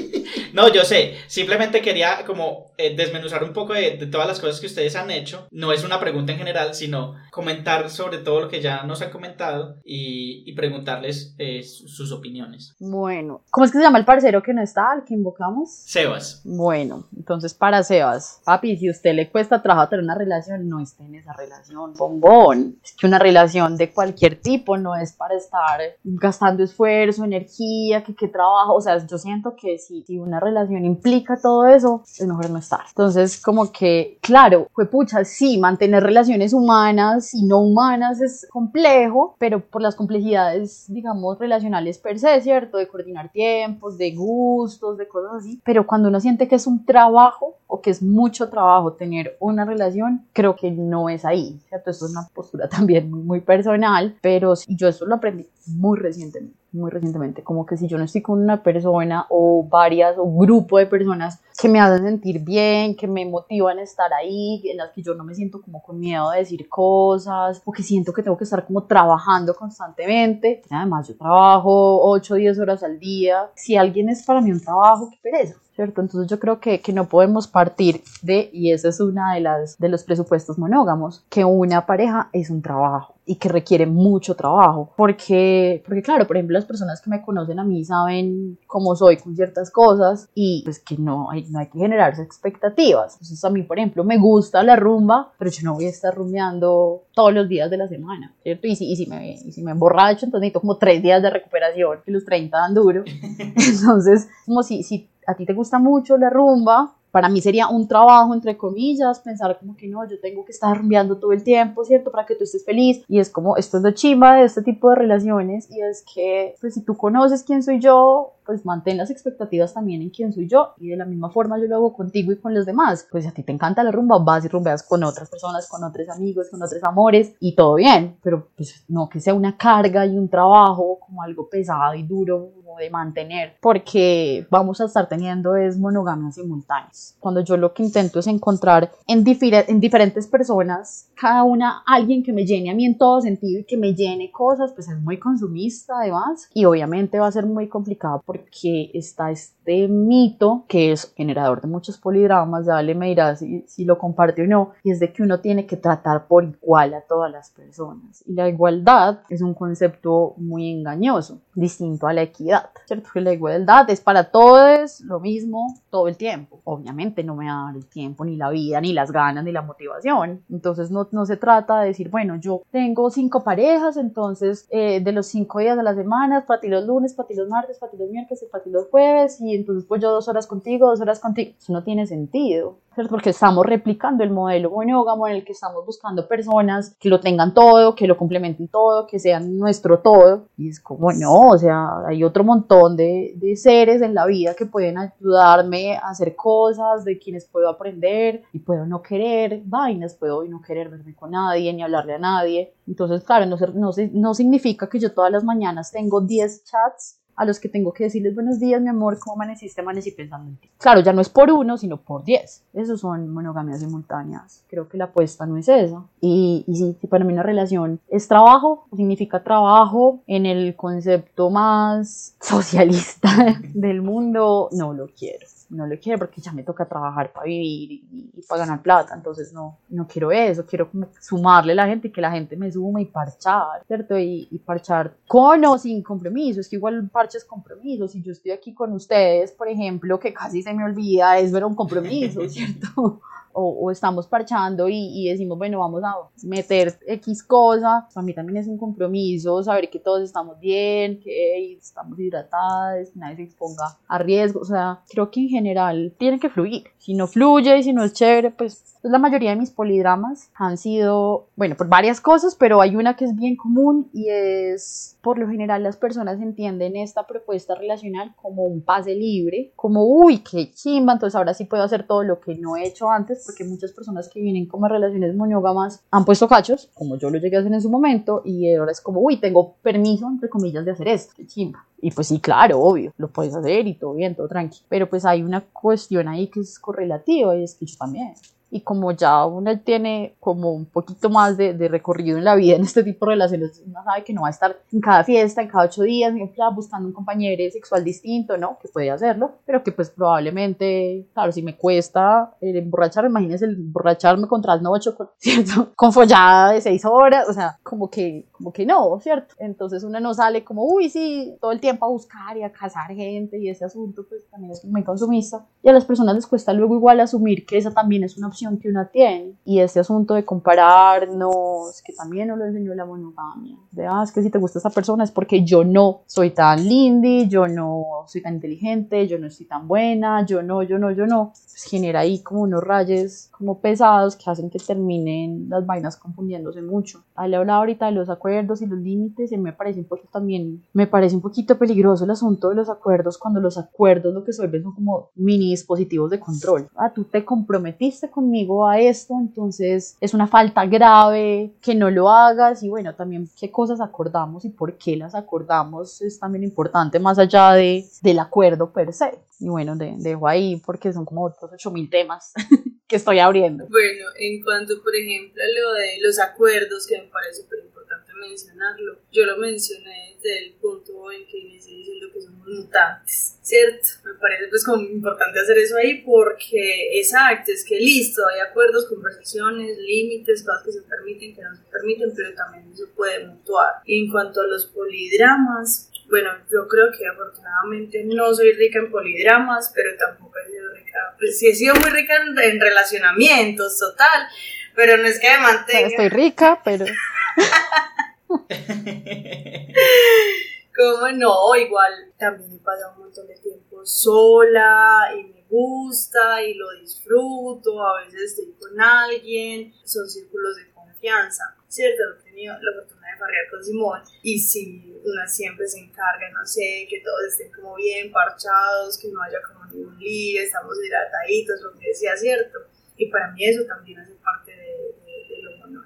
No, yo sé, simplemente quería como eh, desmenuzar un poco de, de todas las cosas que ustedes han hecho. No es una pregunta en general, sino comentar sobre todo lo que ya nos han comentado y, y preguntarles eh, su- sus opiniones. bueno, ¿cómo es que se llama el parcero que no está, al que invocamos? Sebas, Bueno, entonces para Sebas, papi, si a usted le cuesta trabajo tener una relación, no esté en esa relación, bombón. Es que una relación de cualquier tipo no es para estar gastando esfuerzo, energía, que qué trabajo. O sea, yo siento que si, si una relación implica todo eso, es mejor no estar. Entonces, como que, claro, fue pucha, sí, mantener relaciones humanas y no humanas es complejo, pero por las complejidades, digamos, relacionales per se, ¿cierto? De coordinar tiempos, de gustos, de cosas así. Pero cuando uno siente que es un trabajo o que es mucho trabajo tener una relación, creo que no es ahí, ¿cierto? Esto es una postura también muy, muy personal, pero yo eso lo aprendí muy recientemente, muy recientemente, como que si yo no estoy con una persona o varias o grupo de personas que me hacen sentir bien, que me motivan a estar ahí, en las que yo no me siento como con miedo de decir cosas, o que siento que tengo que estar como trabajando constantemente. Además, yo trabajo 8 o 10 horas al día. Si alguien es para mí un trabajo, qué pereza. ¿Cierto? Entonces yo creo que, que no podemos partir de, y ese es una de las de los presupuestos monógamos, que una pareja es un trabajo y que requiere mucho trabajo, porque, porque claro, por ejemplo, las personas que me conocen a mí saben cómo soy con ciertas cosas y pues que no hay, no hay que generarse expectativas. Entonces a mí, por ejemplo, me gusta la rumba, pero yo no voy a estar rumbeando todos los días de la semana, ¿cierto? Y si, y si, me, y si me emborracho, entonces necesito como tres días de recuperación, que los 30 dan duro. Entonces, como si, si a ti te gusta mucho la rumba, para mí sería un trabajo, entre comillas, pensar como que no, yo tengo que estar rumbeando todo el tiempo, ¿cierto? Para que tú estés feliz. Y es como, esto es lo chimba de este tipo de relaciones y es que, pues si tú conoces quién soy yo, pues mantén las expectativas también en quién soy yo. Y de la misma forma yo lo hago contigo y con los demás. Pues si a ti te encanta la rumba, vas y rumbeas con otras personas, con otros amigos, con otros amores y todo bien. Pero pues no que sea una carga y un trabajo como algo pesado y duro de mantener. Porque vamos a estar teniendo es monogamias simultáneas. Cuando yo lo que intento es encontrar en, en diferentes personas, cada una, alguien que me llene a mí en todo sentido y que me llene cosas, pues es muy consumista además. Y obviamente va a ser muy complicado porque porque está este mito que es generador de muchos polidramas, dale, me dirás si, si lo comparte o no, y es de que uno tiene que tratar por igual a todas las personas. Y la igualdad es un concepto muy engañoso, distinto a la equidad, ¿cierto? Que la igualdad es para todos lo mismo todo el tiempo. Obviamente no me va el tiempo, ni la vida, ni las ganas, ni la motivación. Entonces no, no se trata de decir, bueno, yo tengo cinco parejas, entonces eh, de los cinco días de la semana, para ti los lunes, para ti los martes, para ti los miércoles y para ti los jueves, y entonces pues yo dos horas contigo, dos horas contigo. Eso no tiene sentido. Porque estamos replicando el modelo monógamo en el que estamos buscando personas que lo tengan todo, que lo complementen todo, que sean nuestro todo. Y es como, no, o sea, hay otro montón de, de seres en la vida que pueden ayudarme a hacer cosas, de quienes puedo aprender y puedo no querer vainas, puedo no querer verme con nadie ni hablarle a nadie. Entonces, claro, no, se- no, se- no significa que yo todas las mañanas tengo 10 chats a los que tengo que decirles buenos días, mi amor, ¿cómo amaneciste? Amanecí pensando en ti. Claro, ya no es por uno, sino por 10. Esos son monogamias simultáneas. Creo que la apuesta no es esa. Y, y sí, para mí una relación es trabajo, significa trabajo en el concepto más socialista del mundo, no lo quiero. No lo quiero porque ya me toca trabajar para vivir y, y para ganar plata, entonces no, no quiero eso, quiero como sumarle a la gente, que la gente me suma y parchar, ¿cierto? Y, y parchar con o sin compromiso, es que igual un parche es compromiso, si yo estoy aquí con ustedes, por ejemplo, que casi se me olvida, es ver un compromiso, ¿cierto? O, estamos parchando y, y decimos, bueno, vamos a meter X cosa, para mí también es un compromiso saber que todos estamos bien, que estamos hidratadas, que nadie se exponga a riesgo, o sea, creo que en general tiene que fluir, si no fluye y si no es chévere, pues pues la mayoría de mis polidramas han sido, bueno, por varias cosas, pero hay una que es bien común y es, por lo general, las personas entienden esta propuesta relacional como un pase libre, como, uy, qué chimba, entonces ahora sí puedo hacer todo lo que no he hecho antes, porque muchas personas que vienen como relaciones monógamas han puesto cachos, como yo lo llegué a hacer en su momento, y ahora es como, uy, tengo permiso, entre comillas, de hacer esto, qué chimba. Y pues sí, claro, obvio, lo puedes hacer y todo bien, todo tranqui. Pero pues hay una cuestión ahí que es correlativa y es que yo también. Y como ya uno tiene como un poquito más de, de recorrido en la vida en este tipo de relaciones, uno sabe que no va a estar en cada fiesta, en cada ocho días, buscando un compañero sexual distinto, ¿no? Que puede hacerlo, pero que pues probablemente, claro, si me cuesta el emborrachar, imagínense el emborracharme contra el noche, ¿cierto? Con follada de seis horas, o sea, como que, como que no, ¿cierto? Entonces uno no sale como, uy, sí, todo el tiempo a buscar y a cazar gente y ese asunto, pues también es muy consumista. Y a las personas les cuesta luego igual asumir que esa también es una opción que uno tiene. Y este asunto de compararnos, que también nos lo enseñó la monogamia. De, ah, es que si te gusta esa persona es porque yo no soy tan lindy, yo no soy tan inteligente, yo no estoy tan buena, yo no, yo no, yo no. Pues genera ahí como unos rayes como pesados que hacen que terminen las vainas confundiéndose mucho. Le hablaba ahorita de los acuerdos y los límites y me parece un poquito también, me parece un poquito peligroso el asunto de los acuerdos cuando los acuerdos lo que se vuelven son como mini dispositivos de control. Ah, tú te comprometiste conmigo a esto, entonces es una falta grave que no lo hagas y bueno, también qué cosas acordamos y por qué las acordamos es también importante más allá de, del acuerdo per se. Y bueno, de- dejo ahí porque son como otros 8000 temas que estoy abriendo. Bueno, en cuanto, por ejemplo, a lo de los acuerdos, que me parece súper importante mencionarlo, yo lo mencioné desde el punto en que inicié diciendo que somos mutantes, ¿cierto? Me parece pues como importante hacer eso ahí porque, exacto, es que listo, hay acuerdos, conversaciones, límites, cosas que se permiten, que no se permiten, pero también se puede mutuar. Y en cuanto a los polidramas, bueno, yo creo que afortunadamente no soy rica en polidramas, pero tampoco he sido rica, pues sí he sido muy rica en, en relacionamientos, total, pero no es que me mantenga. estoy rica, pero ¿Cómo no? Igual también he pasado un montón de tiempo sola y me gusta y lo disfruto, a veces estoy con alguien, son círculos de confianza, ¿cierto? He tenido la fortuna de farrear con Simón y si una siempre se encarga, no sé, que todos estén como bien parchados, que no haya como ningún lío, estamos hidrataditos, lo que decía, ¿cierto? Y para mí eso también hace parte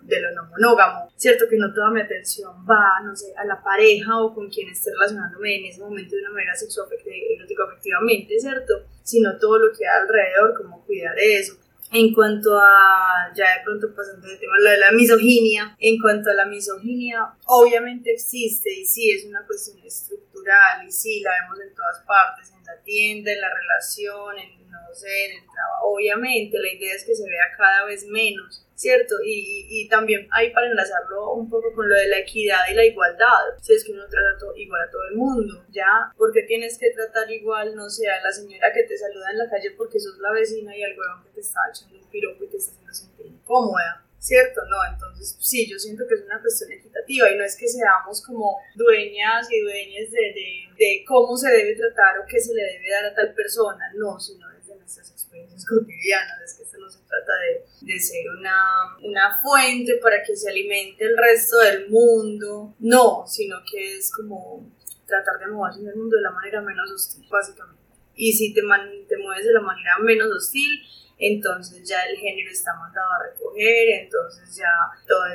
de lo, no monógamo. Cierto que no toda mi atención va, no sé, a la pareja o con quien esté relacionándome en ese momento de una manera sexual, erótico afectivamente, ¿cierto? Sino todo lo que hay alrededor, cómo cuidar eso. En cuanto a, ya de pronto pasando del tema, de la misoginia, en cuanto a la misoginia, obviamente existe y sí es una cuestión estructural y sí, la vemos en todas partes, en la tienda, en la relación, en, no sé, en el trabajo. Obviamente la idea es que se vea cada vez menos, ¿cierto? Y, también hay para enlazarlo un poco con lo de la equidad y la igualdad, si es que uno trata to- igual a todo el mundo, ¿ya? Porque tienes que tratar igual, no sé, a la señora que te saluda en la calle porque sos la vecina y al huevón que te está echando un piropo y te está haciendo sentir incómoda. ¿Cierto? No, entonces sí, yo siento que es una cuestión equitativa y no es que seamos como dueñas y dueñas de, de, de cómo se debe tratar o qué se le debe dar a tal persona, no, sino desde nuestras experiencias cotidianas, es que esto no se trata de, de ser una, una fuente para que se alimente el resto del mundo, no, sino que es como tratar de moverse en el mundo de la manera menos hostil, básicamente. Y si te, man- te mueves de la manera menos hostil, entonces ya el género está mandado a recoger, entonces ya todos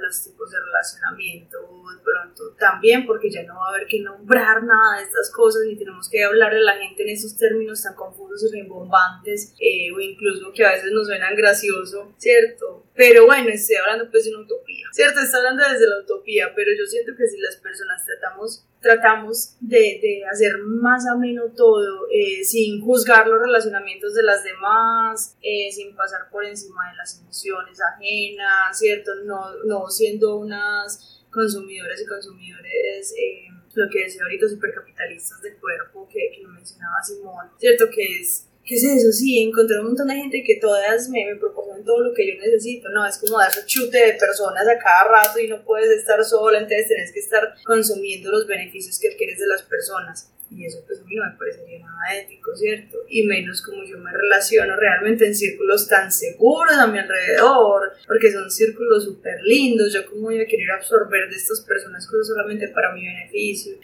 los tipos de relacionamiento de pronto también, porque ya no va a haber que nombrar nada de estas cosas, ni tenemos que hablarle a la gente en esos términos tan confusos y rimbombantes, eh, o incluso que a veces nos suenan gracioso, ¿cierto? Pero bueno, estoy hablando pues de una utopía, ¿cierto? Estoy hablando desde la utopía, pero yo siento que si las personas tratamos tratamos de, de hacer más ameno todo, eh, sin juzgar los relacionamientos de las demás, eh, sin pasar por encima de las emociones ajenas, ¿cierto? No, no siendo unas consumidoras y consumidores, eh, lo que decía ahorita, supercapitalistas del cuerpo, que, que lo mencionaba Simón, ¿cierto? Que es ¿Qué es eso? Sí, encontré un montón de gente que todas me, me proporcionan todo lo que yo necesito. No, es como dar chute de personas a cada rato y no puedes estar sola, entonces tenés que estar consumiendo los beneficios que adquieres de las personas. Y eso pues a mí no me parecería nada ético, ¿cierto? Y menos como yo me relaciono realmente en círculos tan seguros a mi alrededor, porque son círculos súper lindos. Yo como voy a querer absorber de estas personas cosas solamente para mi beneficio.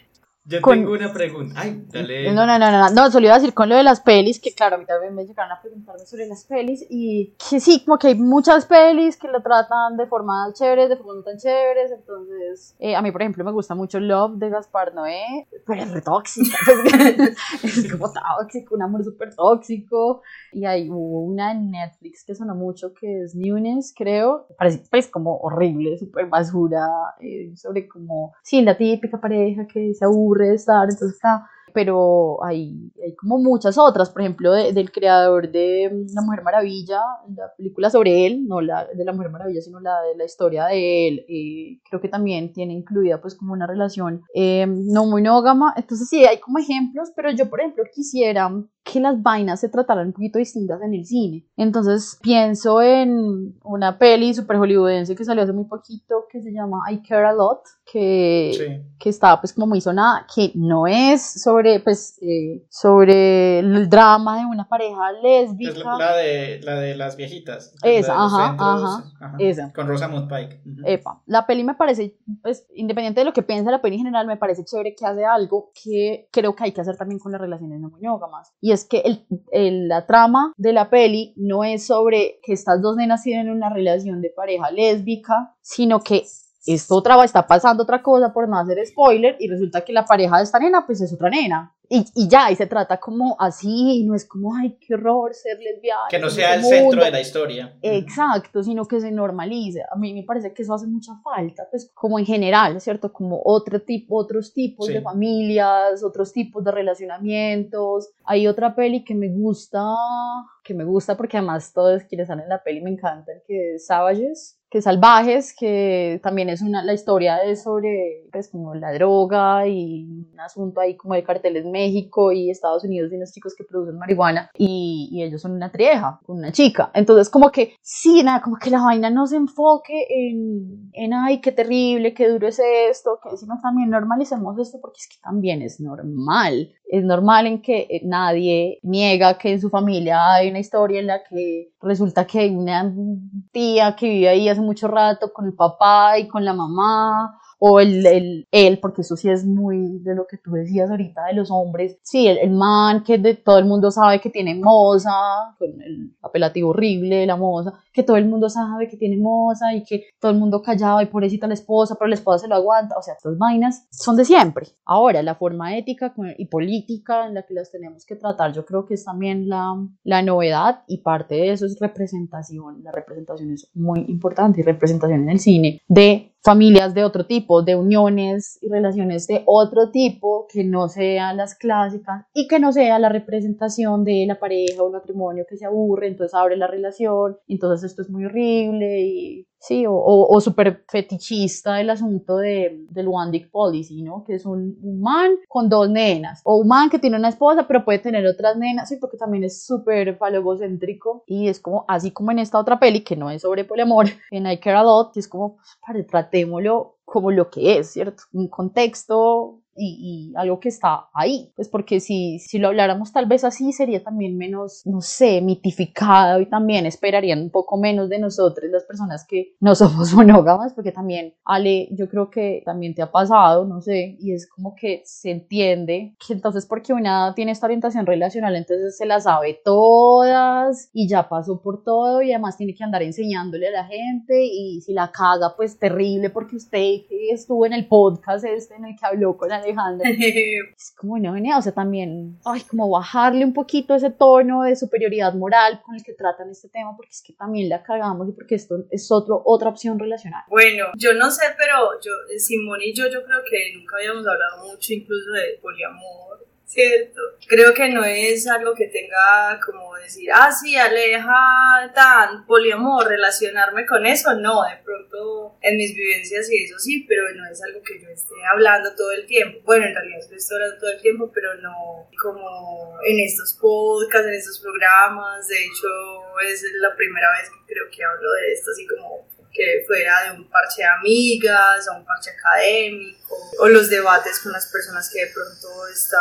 Yo Con- tengo una pregunta. Ay, dale. No, no, no, no, no, solo iba a decir con lo de las pelis, que claro, a mí también me llegaron a preguntarme sobre las pelis y que sí, como que hay muchas pelis que lo tratan de formas chéveres, de formas no tan chéveres, entonces, eh, a mí por ejemplo me gusta mucho Love de Gaspar Noé, pero es re tóxica, es como tóxico, un amor súper tóxico, y hay hubo una en Netflix que sonó mucho que es Newness, creo, parece pues como horrible, súper basura, eh, sobre como, sí, la típica pareja que se aburre de estar, entonces está pero hay, hay como muchas otras, por ejemplo, de- del creador de mm, La Mujer Maravilla, la película sobre él, no la de La Mujer Maravilla, sino la de la historia de él, eh, creo que también tiene incluida pues como una relación eh, no monógama, entonces sí, hay como ejemplos, pero yo, por ejemplo, quisiera que las vainas se trataran un poquito distintas en el cine, entonces pienso en una peli super hollywoodense que salió hace muy poquito, que se llama I Care a Lot, que Sí. que estaba pues como muy sonada, que no es sobre pues eh, sobre el drama de una pareja Es lésbica. la, la de, la de las viejitas. Esa, la ajá, ajá, esa. Con Rosamund Pike. Epa, la peli me parece, pues, independiente de lo que piensa la peli en general, me parece chévere que hace algo que creo que hay que hacer también con las relaciones no monógamas. Y es que el, el- la trama de la peli no es sobre que estas dos nenas tienen una relación de pareja lésbica, sino que esto otra está pasando otra cosa por no hacer spoiler y resulta que la pareja de esta nena pues es otra nena. Y, y ya, y se trata como así, no es como, ay, qué horror ser lesbiana. Que no sea el este centro mundo". de la historia. Exacto, sino que se normalice. A mí me parece que eso hace mucha falta, pues como en general, ¿cierto? Como otro tipo, otros tipos Sí. de familias, otros tipos de relacionamientos. Hay otra peli que me gusta, que me gusta porque además todos quienes están en la peli me encantan, que es Savages, que es Salvajes, que también es una, la historia es sobre, pues como la droga y un asunto ahí como de carteles México y Estados Unidos de unos chicos que producen marihuana y, y ellos son una trieja, una chica. Entonces como que sí, nada, como que la vaina no se enfoque en, en ay, qué terrible, qué duro es esto, que sino también normalicemos esto porque es que también es normal. Es normal en que eh, nadie niega que en su familia hay una historia en la que resulta que hay una tía que vive ahí hace mucho rato con el papá y con la mamá o el, el- él, porque eso sí es muy de lo que tú decías ahorita de los hombres, sí, el, el man que de, todo el mundo sabe que tiene moza, con el apelativo horrible de la moza, que todo el mundo sabe que tiene moza y que todo el mundo callado y pobrecita la esposa, pero la esposa se lo aguanta, o sea, estas vainas son de siempre. Ahora, la forma ética y política en la que las tenemos que tratar, yo creo que es también la, la novedad y parte de eso es representación, la representación es muy importante y representación en el cine de familias de otro tipo, de uniones y relaciones de otro tipo que no sean las clásicas y que no sea la representación de la pareja o el matrimonio que se aburre, entonces abre la relación, entonces esto es muy horrible y Sí, o, o, o súper fetichista el asunto de, del One Dick Policy, ¿no? Que es un, un, man con dos nenas, o un man que tiene una esposa, pero puede tener otras nenas, sí, porque también es súper falogocéntrico y es como, así como en esta otra peli, que no es sobre poliamor, en I Care A Lot, y es como, pues, para, tratémoslo como lo que es, ¿cierto? Un contexto y, y, algo que está ahí. Pues porque si, si lo habláramos tal vez así sería también menos, no sé, mitificado y también esperarían un poco menos de nosotros las personas que no somos monógamas, porque también, Ale, yo creo que también te ha pasado, no sé, y es como que se entiende que entonces porque una tiene esta orientación relacional, entonces se la sabe todas y ya pasó por todo y además tiene que andar enseñándole a la gente y si la caga, pues terrible porque usted estuvo en el podcast este en el que habló con Alejandra. es como una venía, o sea, también, ay, como bajarle un poquito ese tono de superioridad moral con el que tratan este tema, porque es que también la cagamos y porque esto es otro, otra opción relacional. Bueno, yo no sé, pero yo, Simón y yo, yo creo que nunca habíamos hablado mucho incluso de poliamor ¿cierto? Creo que no es algo que tenga como decir, ah, sí, aleja tan poliamor, relacionarme con eso, no, de pronto en mis vivencias y eso sí, pero no es algo que yo esté hablando todo el tiempo. Bueno, en realidad estoy hablando todo el tiempo, pero no como en estos podcasts, en estos programas, de hecho es la primera vez que creo que hablo de esto así como que fuera de un parche de amigas, o un parche académico, o los debates con las personas que de pronto está,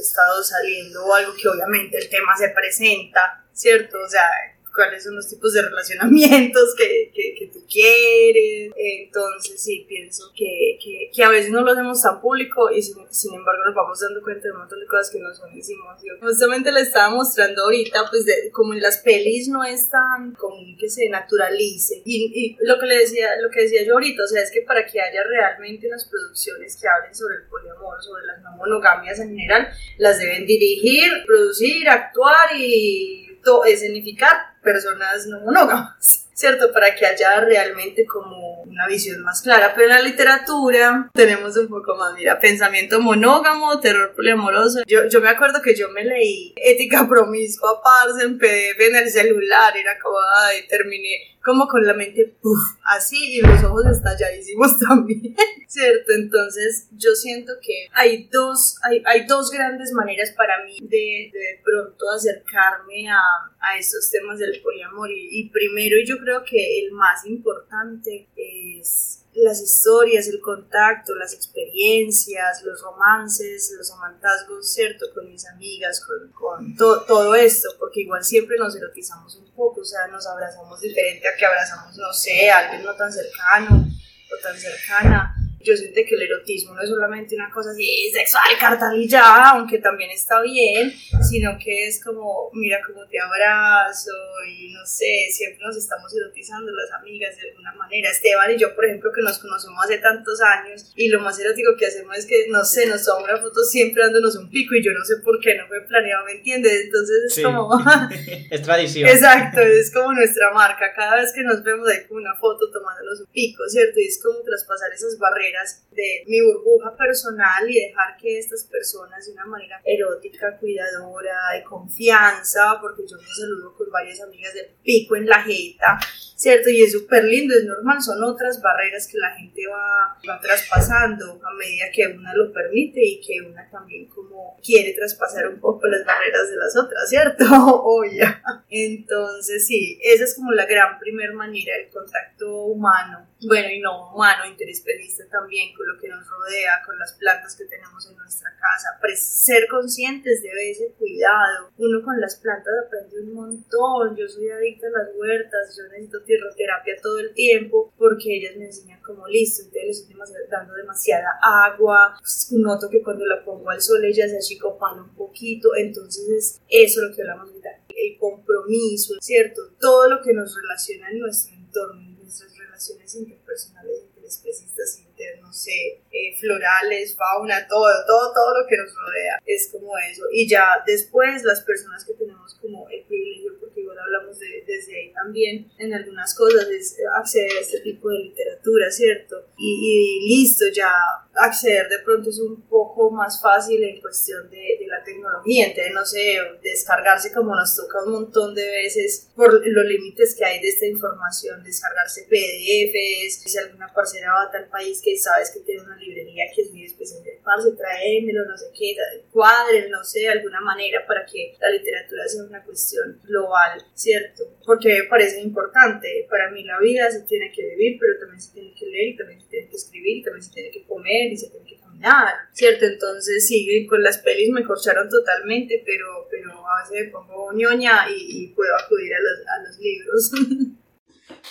estado saliendo, o algo que obviamente el tema se presenta, ¿cierto? O sea, cuáles son los tipos de relacionamientos que, que, que tú quieres. Entonces sí, pienso que, que, que, a veces no lo hacemos tan público y sin, sin, embargo nos vamos dando cuenta de un montón de cosas que no son decimos. Yo justamente le estaba mostrando ahorita, pues de, como en las pelis no es tan común que se naturalice. Y, y, lo, que le decía, lo que decía yo ahorita, o sea, es que para que haya realmente unas producciones que hablen sobre el poliamor, sobre las no monogamias en general, las deben dirigir, producir, actuar y escenificar personas no monógamas, ¿cierto? Para que haya realmente como una visión más clara. Pero en la literatura tenemos un poco más, mira, pensamiento monógamo, terror poliamoroso. Yo, yo me acuerdo que yo me leí Ética Promiscua, parce, en PDF en el celular, era como, ay, terminé como con la mente así y los ojos estalladísimos también, ¿cierto? Entonces yo siento que hay dos, hay, hay dos grandes maneras para mí de, de pronto acercarme a, a, estos temas del poliamor y, y primero yo creo que el más importante es las historias, el contacto, las experiencias, los romances, los amantazgos, ¿cierto? Con mis amigas, con, con to, todo esto, porque igual siempre nos erotizamos un poco, o sea, nos abrazamos diferente a que abrazamos, no sé, alguien no tan cercano o tan cercana yo siento que el erotismo no es solamente una cosa así sexual, cartal y ya, aunque también está bien, sino que es como, mira cómo te abrazo y no sé, siempre nos estamos erotizando las amigas de alguna manera. Esteban y yo, por ejemplo, que nos conocemos hace tantos años y lo más erótico que hacemos es que, no sé, nos tomamos una foto siempre dándonos un pico y yo no sé por qué, no fue planeado, ¿me entiendes? Entonces es Sí. como... es tradición. Exacto, es como nuestra marca. Cada vez que nos vemos hay como una foto tomándonos un pico, ¿cierto? Y es como traspasar esas barreras de mi burbuja personal y dejar que estas personas de una manera erótica, cuidadora, de confianza, porque yo me saludo con varias amigas de pico en la jeta, ¿cierto? Y es súper lindo, es normal, son otras barreras que la gente va, va traspasando a medida que una lo permite y que una también como quiere traspasar un poco las barreras de las otras, ¿cierto? Oye. Entonces, sí, esa es como la gran primer manera, el contacto humano, bueno, y no humano, interespecialista también con lo que nos rodea, con las plantas que tenemos en nuestra casa, pues ser conscientes de ese cuidado. Uno con las plantas aprende un montón, yo soy adicta a las huertas, yo necesito tierroterapia todo el tiempo porque ellas me enseñan como listo, entonces les estoy dando demasiada agua, pues, noto que cuando la pongo al sol ella se achicopala un poquito, entonces es eso lo que hablamos ahorita, el compromiso, ¿cierto? Todo lo que nos relaciona en nuestro entorno, en nuestras relaciones interpersonales, interespecistas, no sé, eh, florales, fauna, todo, todo, todo lo que nos rodea, es como eso. Y ya después las personas que tenemos como el privilegio, igual hablamos de, desde ahí también en algunas cosas es acceder a este tipo de literatura, ¿cierto? Y, y listo, ya acceder de pronto es un poco más fácil en cuestión de, de, la tecnología, entonces no sé, descargarse como nos toca un montón de veces por los límites que hay de esta información, descargarse PDFs, si alguna parcera va a tal país que sabes que tiene una librería que es muy especial de parce, tráemelo, no sé qué, cuadres, no sé, de alguna manera para que la literatura sea una cuestión global, ¿cierto? Porque me parece importante, para mí la vida se tiene que vivir, pero también se tiene que leer, y también se tiene que escribir, y también se tiene que comer, y se tiene que caminar, ¿cierto? Entonces sí, con las pelis me corcharon totalmente, pero, pero a veces me pongo ñoña y, puedo acudir a los, a los libros.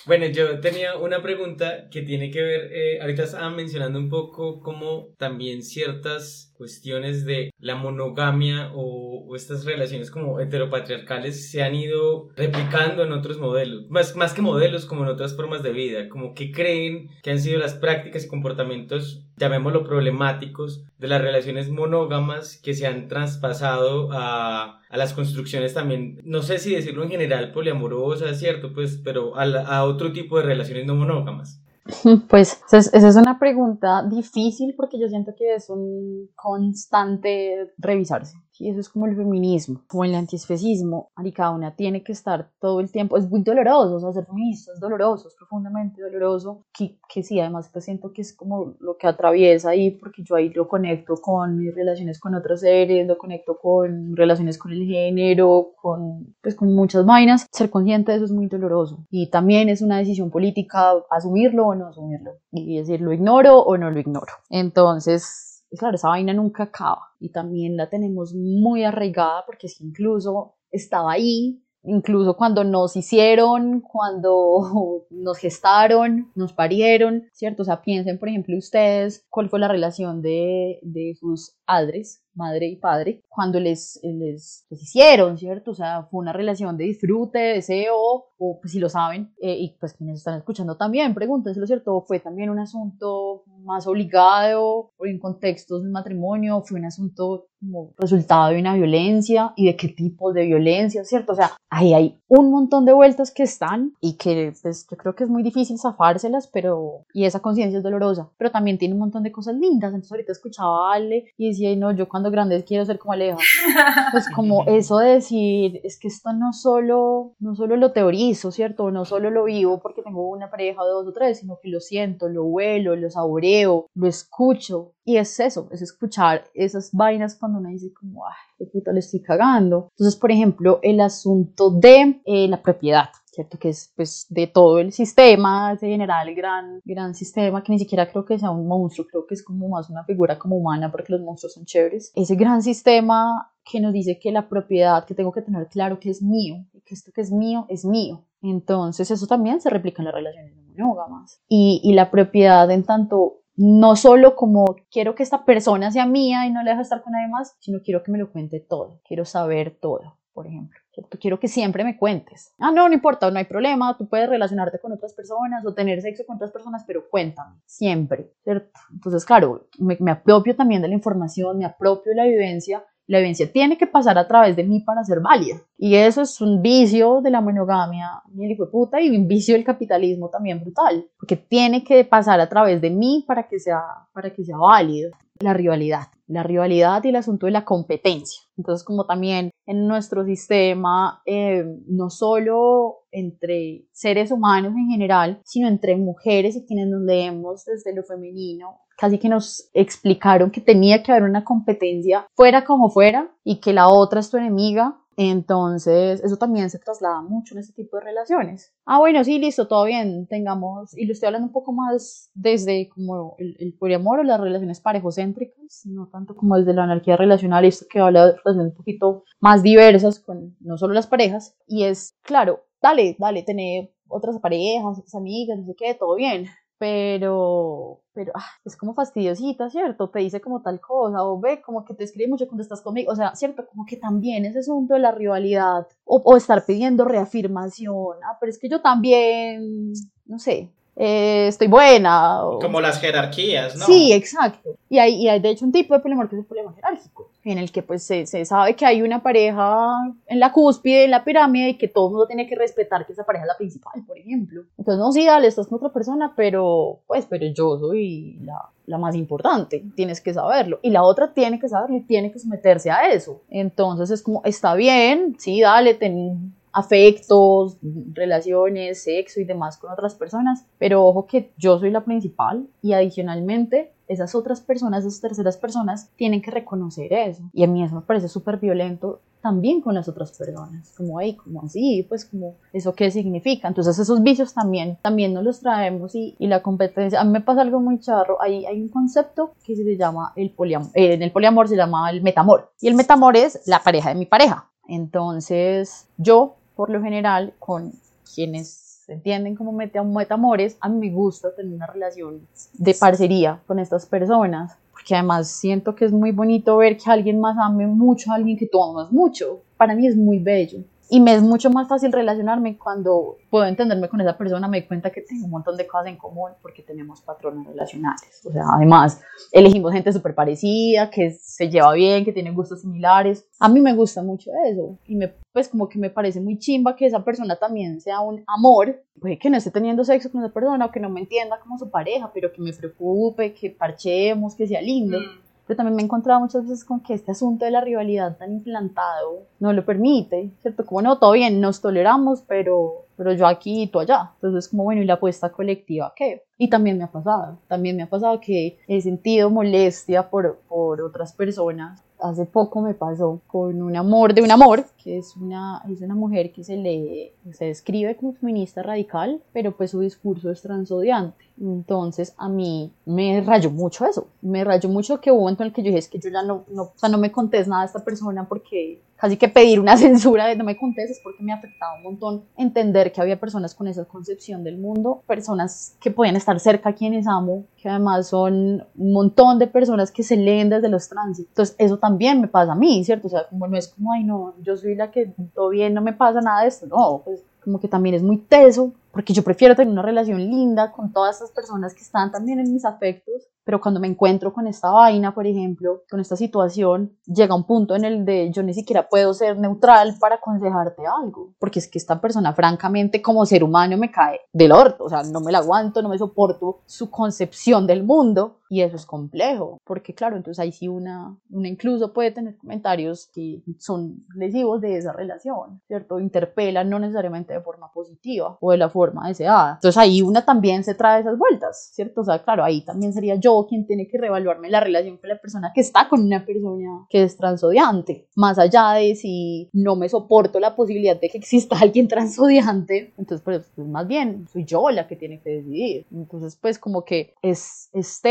Bueno, yo tenía una pregunta que tiene que ver, eh, ahorita estaban mencionando un poco cómo también ciertas cuestiones de la monogamia o, estas relaciones como heteropatriarcales se han ido replicando en otros modelos, más, más que modelos como en otras formas de vida, como que creen que han sido las prácticas y comportamientos, llamémoslo problemáticos, de las relaciones monógamas que se han traspasado a, a las construcciones también, no sé si decirlo en general poliamorosas, ¿cierto? Pues, pero a, la, a otro tipo de relaciones no monógamas. Pues esa es una pregunta difícil porque yo siento que es un constante revisarse. Y eso es como el feminismo, como el antiespecismo. Marica, una tiene que estar todo el tiempo. Es muy doloroso, o sea, ser feminista es doloroso, es profundamente doloroso. Que, que sí, además, pues siento que es como lo que atraviesa ahí, porque yo ahí lo conecto con mis relaciones con otras seres, lo conecto con relaciones con el género, con, pues, con muchas vainas. Ser consciente de eso es muy doloroso. Y también es una decisión política asumirlo o no asumirlo. Y decir, lo ignoro o no lo ignoro. Entonces, claro, esa vaina nunca acaba y también la tenemos muy arraigada porque es que incluso estaba ahí, incluso cuando nos hicieron, cuando nos gestaron, nos parieron, ¿cierto? O sea, piensen, por ejemplo, ustedes, cuál fue la relación de, de sus padres madre y padre, cuando les, les, les, hicieron, ¿cierto? O sea, fue una relación de disfrute, deseo, o pues si lo saben, eh, y pues quienes están escuchando también, pregúntenselo, ¿cierto? Fue también un asunto más obligado, o en contextos de matrimonio, fue un asunto como resultado de una violencia, y de qué tipo de violencia, ¿cierto? O sea, ahí hay un montón de vueltas que están, y que pues yo creo que es muy difícil zafárselas, pero, y esa conciencia es dolorosa, pero también tiene un montón de cosas lindas, entonces ahorita escuchaba a Ale, y decía, no, yo cuando grande quiero ser como Aleja. Pues como eso de decir, es que esto no solo, no solo lo teorizo, ¿cierto? No solo lo vivo porque tengo una pareja, dos o tres, sino que lo siento, lo huelo, lo saboreo, lo escucho. Y es eso, es escuchar esas vainas cuando uno dice como, ay, qué puta le estoy cagando. Entonces, por ejemplo, el asunto de eh, la propiedad. ¿Cierto? Que es pues de todo el sistema, ese general, gran, gran sistema, que ni siquiera creo que sea un monstruo, creo que es como más una figura como humana, porque los monstruos son chéveres. Ese gran sistema que nos dice que la propiedad, que tengo que tener claro que es mío, que esto que es mío es mío. Entonces eso también se replica en las relaciones monógamas. Y, y la propiedad en tanto no solo como quiero que esta persona sea mía y no le dejo estar con nadie más, sino quiero que me lo cuente todo, quiero saber todo, por ejemplo. Quiero que siempre me cuentes. Ah, no, no importa, no hay problema, tú puedes relacionarte con otras personas o tener sexo con otras personas, pero cuéntame, siempre, ¿cierto? Entonces, claro, me, me apropio también de la información, me apropio de la vivencia la vivencia tiene que pasar a través de mí para ser válida. Y eso es un vicio de la monogamia, mi hijo de puta, y un vicio del capitalismo también brutal, porque tiene que pasar a través de mí para que sea, para que sea válido. La rivalidad, la rivalidad y el asunto de la competencia. Entonces, como también en nuestro sistema, eh, no solo entre seres humanos en general, sino entre mujeres y quienes nos leemos desde lo femenino, casi que nos explicaron que tenía que haber una competencia fuera como fuera y que la otra es tu enemiga. Entonces, eso también se traslada mucho en este tipo de relaciones. Ah, bueno, sí, listo, todo bien, tengamos, y lo estoy hablando un poco más desde como el, el poliamor o las relaciones parejocéntricas, no tanto como desde la anarquía relacional, esto que habla de relaciones un poquito más diversas con no solo las parejas, y es, claro, dale, dale, tener otras parejas, otras amigas, no sé qué, todo bien, pero, pero ah, es como fastidiosita, ¿cierto? Te dice como tal cosa, o ve como que te escribe mucho cuando estás conmigo, o sea, ¿cierto? Como que también ese asunto de la rivalidad, o, o estar pidiendo reafirmación, ah, pero es que yo también, no sé, eh, estoy buena. o- Como las jerarquías, ¿no? Sí, exacto. Y hay, y hay de hecho un tipo de poliamor que es el poliamor jerárquico, en el que pues se, se sabe que hay una pareja en la cúspide, en la pirámide, y que todo el mundo tiene que respetar que esa pareja es la principal, por ejemplo. Entonces, no, sí, dale, estás con otra persona, pero pues, pero yo soy la, la más importante, tienes que saberlo. Y la otra tiene que saberlo y tiene que someterse a eso. Entonces es como, está bien, sí, dale, ten afectos, relaciones, sexo y demás con otras personas, pero ojo que yo soy la principal y adicionalmente esas otras personas, esas terceras personas tienen que reconocer eso. Y a mí eso me parece súper violento también con las otras personas, como ahí, como así, pues como eso qué significa. Entonces esos vicios también, también nos los traemos y, y la competencia, a mí me pasa algo muy charro, hay, hay un concepto que se llama el poliamor, eh, en el poliamor se llama el metamor. Y el metamor es la pareja de mi pareja. Entonces yo, por lo general, con quienes se entienden como meta- metamores, a mí me gusta tener una relación de parcería con estas personas, porque además siento que es muy bonito ver que alguien más ame mucho a alguien que tú amas mucho. Para mí es muy bello. Y me es mucho más fácil relacionarme cuando puedo entenderme con esa persona, me doy cuenta que tengo un montón de cosas en común porque tenemos patrones relacionales. O sea, además, elegimos gente súper parecida, que se lleva bien, que tiene gustos similares. A mí me gusta mucho eso. Y me, pues como que me parece muy chimba que esa persona también sea un amor. Puede que no esté teniendo sexo con esa persona o que no me entienda como su pareja, pero que me preocupe, que parchemos, que sea lindo. Mm. Pero también me he encontrado muchas veces con que este asunto de la rivalidad tan implantado no lo permite, ¿cierto? Como no, todo bien, nos toleramos, pero, pero yo aquí y tú allá. Entonces, como bueno, ¿y la apuesta colectiva qué? Y también me ha pasado, también me ha pasado que he sentido molestia por, por otras personas. Hace poco me pasó con un amor de un amor, que es una, es una mujer que se le se describe como feminista radical, pero pues su discurso es transodiante. Entonces a mí me rayó mucho eso, me rayó mucho que hubo un momento en el que yo dije, es que yo ya no, no, o sea, no me contés nada de esta persona porque casi que pedir una censura de no me contestes porque me afectaba un montón entender que había personas con esa concepción del mundo, personas que podían estar cerca a quienes amo, que además son un montón de personas que se leen desde los tránsitos. Entonces eso también me pasa a mí, ¿cierto? O sea, como no es como, ay no, yo soy la que todo bien, no me pasa nada de esto, no, pues como que también es muy teso, porque yo prefiero tener una relación linda con todas estas personas que están también en mis afectos, pero cuando me encuentro con esta vaina, por ejemplo, con esta situación, llega un punto en el de yo ni siquiera puedo ser neutral para aconsejarte algo, porque es que esta persona francamente como ser humano me cae del orto, o sea, no me la aguanto, no me soporto su concepción del mundo y eso es complejo, porque claro, entonces ahí sí una, una incluso puede tener comentarios que son lesivos de esa relación, ¿cierto? Interpelan no necesariamente de forma positiva o de la forma deseada. Entonces ahí una también se trae esas vueltas, ¿cierto? O sea, claro, ahí también sería yo quien tiene que reevaluarme la relación con la persona que está con una persona que es transodiante, más allá de si no me soporto la posibilidad de que exista alguien transodiante, entonces pues, pues, más bien soy yo la que tiene que decidir. Entonces pues como que es, es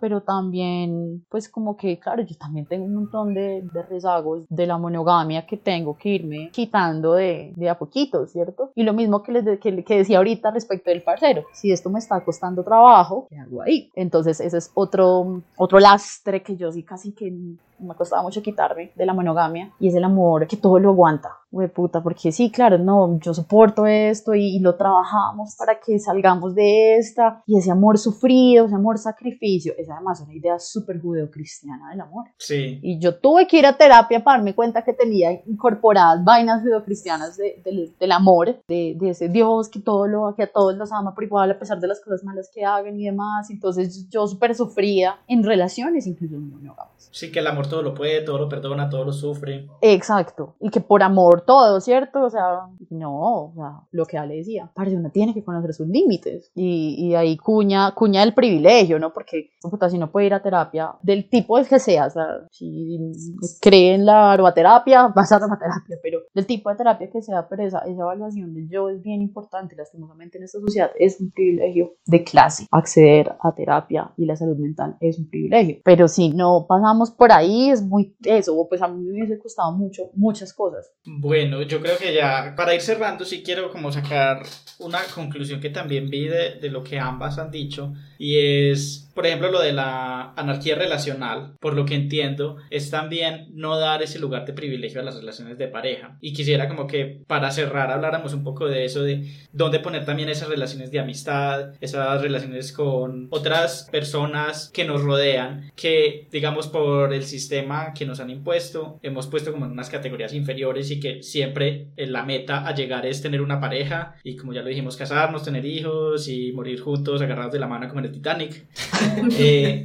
pero también pues como que claro, yo también tengo un montón de, de rezagos de la monogamia que tengo que irme quitando de, de a poquito, ¿cierto? Y lo mismo que les de- que, que decía ahorita respecto del parcero, si esto me está costando trabajo, ¿qué hago ahí? Entonces ese es otro, otro lastre que yo sí casi que me costaba mucho quitarme de la monogamia y es el amor que todo lo aguanta. Güey, puta, porque sí, claro, no, yo soporto esto y, y lo trabajamos para que salgamos de esta y ese amor sufrido, ese amor sacrificio, es además una idea súper judeocristiana del amor. Sí. Y yo tuve que ir a terapia para darme cuenta que tenía incorporadas vainas judeocristianas de, del- del amor, de, de ese Dios que, todo lo, que a todos los ama por igual a pesar de las cosas malas que hagan y demás. Entonces yo súper sufría en relaciones, incluso monógamas. Sí, que el amor todo lo puede, todo lo perdona, todo lo sufre. Exacto. Y que por amor todo, ¿cierto? O sea, no, o sea, lo que Ale decía, parce, uno tiene que conocer sus límites. Y, y ahí cuña, cuña el privilegio, ¿no? Porque, puta, si no puede ir a terapia, del tipo que sea, o sea, si cree en la aromaterapia, vas a aromaterapia, pero del tipo de terapia que sea, pero esa, esa evaluación del yo es bien importante, lastimosamente en esta sociedad es un privilegio de clase. Acceder a terapia y la salud mental es un privilegio. Pero si no pasamos por ahí, es muy eso, pues a mí me hubiese costado mucho, muchas cosas. Bueno, yo creo que ya para ir cerrando sí quiero como sacar una conclusión que también vi de, de lo que ambas han dicho y es por ejemplo, lo de la anarquía relacional, por lo que entiendo, es también no dar ese lugar de privilegio a las relaciones de pareja. Y quisiera como que para cerrar habláramos un poco de eso, de dónde poner también esas relaciones de amistad, esas relaciones con otras personas que nos rodean, que digamos por el sistema que nos han impuesto, hemos puesto como en unas categorías inferiores y que siempre la meta a llegar es tener una pareja y como ya lo dijimos, casarnos, tener hijos y morir juntos agarrados de la mano como en el Titanic. Eh,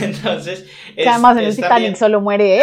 entonces... Que además en el es Titanic también- solo muere él.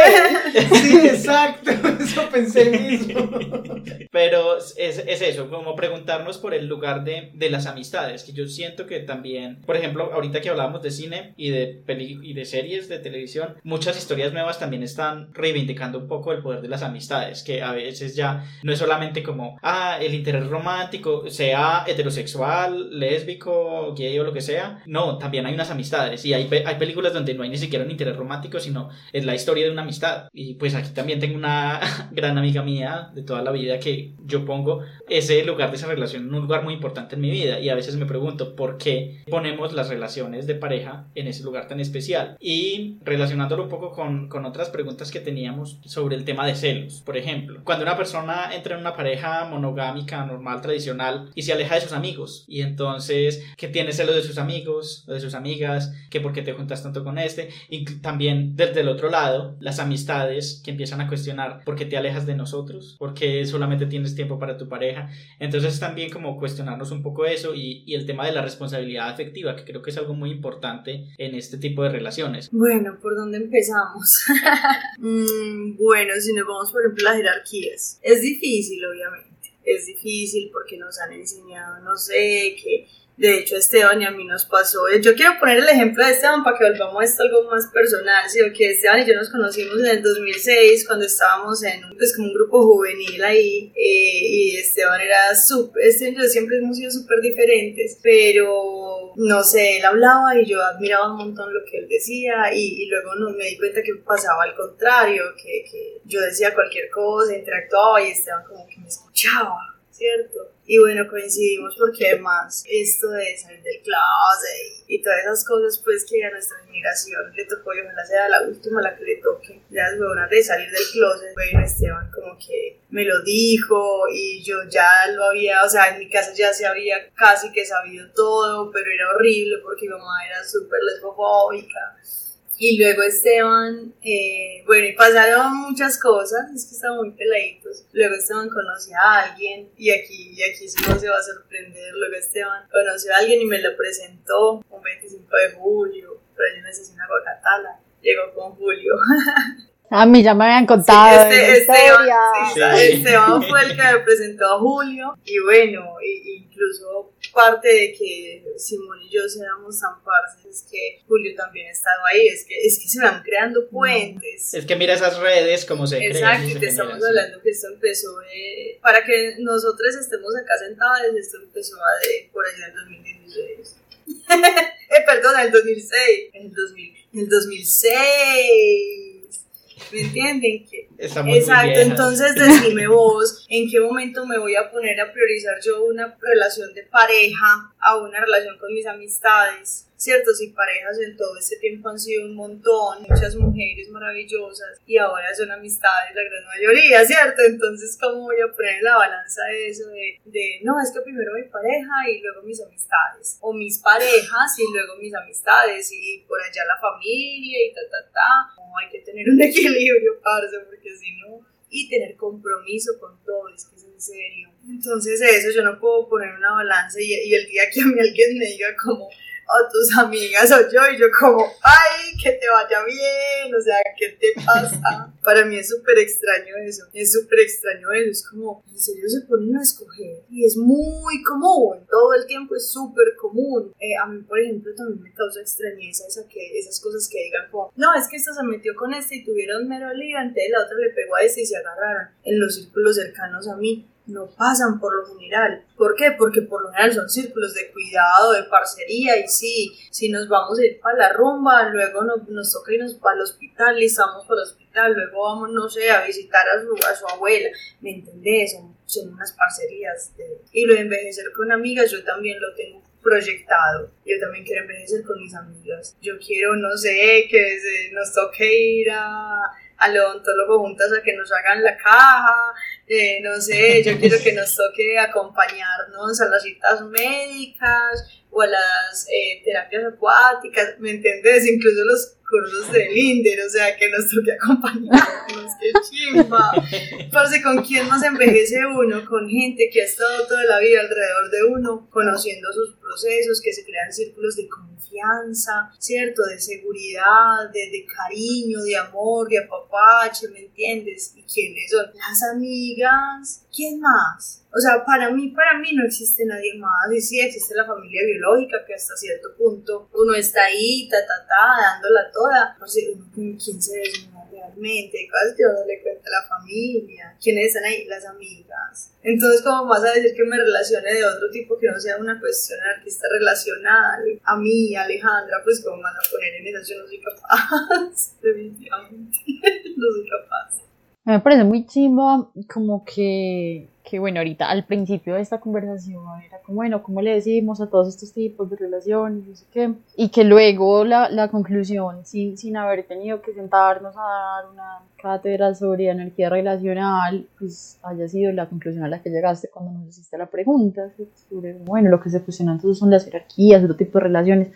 Sí, exacto, eso pensé mismo. Pero es, es eso, como preguntarnos por el lugar de, de las amistades, que yo siento que también, por ejemplo, ahorita que hablábamos de cine y de, peli y de series de televisión, muchas historias nuevas también están reivindicando un poco el poder de las amistades, que a veces ya no es solamente como, ah, el interés romántico, sea heterosexual, lésbico, gay o lo que sea, no, también hay unas amistades y hay, hay películas donde no hay ni siquiera un interés romántico, sino es la historia de una amistad. Y pues aquí también tengo una gran amiga mía de toda la vida que yo pongo ese lugar de esa relación en un lugar muy importante en mi vida. Y a veces me pregunto por qué ponemos las relaciones de pareja en ese lugar tan especial y relacionándolo un poco con, con otras preguntas que teníamos sobre el tema de celos. Por ejemplo cuando una persona entra en una pareja monogámica normal tradicional y se aleja de sus amigos y entonces que tiene celos de sus amigos o de sus amigas que por qué te juntas tanto con este y también desde el otro lado las amistades que empiezan a cuestionar por qué te alejas de nosotros por qué solamente tienes tiempo para tu pareja entonces también como cuestionarnos un poco eso y, el tema de la responsabilidad afectiva, que creo que es algo muy importante en este tipo de relaciones. Bueno, ¿por dónde empezamos? Mm, bueno, si nos vamos por ejemplo las jerarquías. Es difícil, obviamente. Es difícil porque nos han enseñado, no sé, que de hecho Esteban y a mí nos pasó. Yo quiero poner el ejemplo de Esteban para que volvamos a esto algo más personal. ¿sí? Que Esteban y yo nos conocimos en el 2006 cuando estábamos en un- pues, como un grupo juvenil ahí. eh, y Esteban era súper, Esteban y yo siempre hemos sido súper diferentes, pero no sé, él hablaba y yo admiraba un montón lo que él decía y, y luego no, me di cuenta que pasaba al contrario, que, que yo decía cualquier cosa, interactuaba y Esteban como que me escuchaba, ¿cierto? Y bueno, coincidimos porque además esto de salir del closet y, todas esas cosas, pues que a nuestra generación le tocó y ojalá sea la última la que le toque, las huevonas de salir del closet. Bueno, Esteban como que me lo dijo y yo ya lo había, o sea, en mi casa ya se había casi que sabido todo, pero era horrible porque mi mamá era súper lesbofóbica. Y luego Esteban, eh, bueno, y pasaron muchas cosas, es que estaban muy peladitos. Luego Esteban conoció a alguien, y aquí, y aquí sí no se va a sorprender. Luego Esteban conoció a alguien y me lo presentó un 25 de julio, pero yo necesito una Guacatala. Llegó con Julio. A mí ya me habían contado Sí, este- Esteban, historia. sí, Sí. Esteban fue el que me presentó a Julio y bueno, y- incluso parte de que Simón y yo seamos tan parces es que Julio también ha estado ahí, es que, es que se van creando puentes. Es que mira esas redes como se crean Exacto, te generan, estamos sí. hablando que esto empezó de- para que nosotros estemos acá sentadas, esto empezó a de, por allá en el 2016. eh, perdón, en el 2006. En el, 2000, en el 2006. ¿Me entienden? Que Exacto, entonces decime vos, ¿en qué momento me voy a poner a priorizar yo una relación de pareja a una relación con mis amistades? ¿Cierto? Si parejas en todo este tiempo han sido un montón, muchas mujeres maravillosas y ahora son amistades la gran mayoría, ¿cierto? Entonces, ¿cómo voy a poner la balanza eso de, de, no, es que primero mi pareja y luego mis amistades? O mis parejas y luego mis amistades y por allá la familia y ta, ta, ta. No, hay que tener un equilibrio, parce, porque si no, y tener compromiso con todo, es que es en serio. Entonces eso, yo no puedo poner una balanza y, y el día que a mí alguien me diga como, o tus amigas o yo, y yo como, ay, que te vaya bien, o sea, ¿qué te pasa? Para mí es súper extraño eso, es súper extraño eso, es como, en serio se ponen a escoger y es muy común, todo el tiempo es súper común. Eh, a mí, por ejemplo, también me causa extrañeza esa que, esas cosas que digan como, no, es que esta se metió con este y tuvieron mero lío, la otra le pegó a este y se agarraron. En los círculos cercanos a mí no pasan por lo general. ¿Por qué? Porque por lo general son círculos de cuidado, de parcería y sí, si nos vamos a ir para la rumba, luego nos, nos toca irnos para el hospital y estamos para el hospital, luego vamos, no sé, a visitar a su, a abuela, ¿me entendés? Son, son unas parcerías. y lo de envejecer con amigas yo también lo tengo proyectado. Yo también quiero envejecer con mis amigas. Yo quiero, no sé, que nos toque ir a, al odontólogo juntas a que nos hagan la caja. Eh, no sé, yo quiero que nos toque acompañarnos a las citas médicas o a las eh, terapias acuáticas, ¿me entiendes? Incluso los cursos de Linder, o sea, que nos toque acompañarnos, qué chimba. Parce, ¿con quién más envejece uno? Con gente que ha estado toda la vida alrededor de uno, conociendo sus procesos, que se crean círculos de confianza, ¿cierto? De seguridad, de, de cariño, de amor, de apapache, ¿me entiendes? ¿Y quiénes son? Las amigas. ¿Quién más? O sea, para mí, para mí no existe nadie más. Y sí existe la familia biológica que hasta cierto punto uno está ahí, ta, ta, ta, dándola toda. No sé, uno quién se desnuda realmente, cosas que uno le cuenta a la familia. ¿Quiénes están ahí? Las amigas. Entonces, ¿cómo vas a decir que me relacione de otro tipo que no sea una cuestión artista relacional? A mí, Alejandra, pues, ¿cómo van a poner en eso? Yo no soy capaz. Definitivamente, no soy capaz. Me parece muy chimbo como que, que, bueno, ahorita al principio de esta conversación era como, bueno, ¿cómo le decimos a todos estos tipos de relaciones? No sé qué. Y que luego la, la conclusión, sin, sin haber tenido que sentarnos a dar una cátedra sobre energía relacional, pues haya sido la conclusión a la que llegaste cuando nos hiciste la pregunta, sobre, bueno, lo que se fusiona entonces son las jerarquías, otro tipo de relaciones.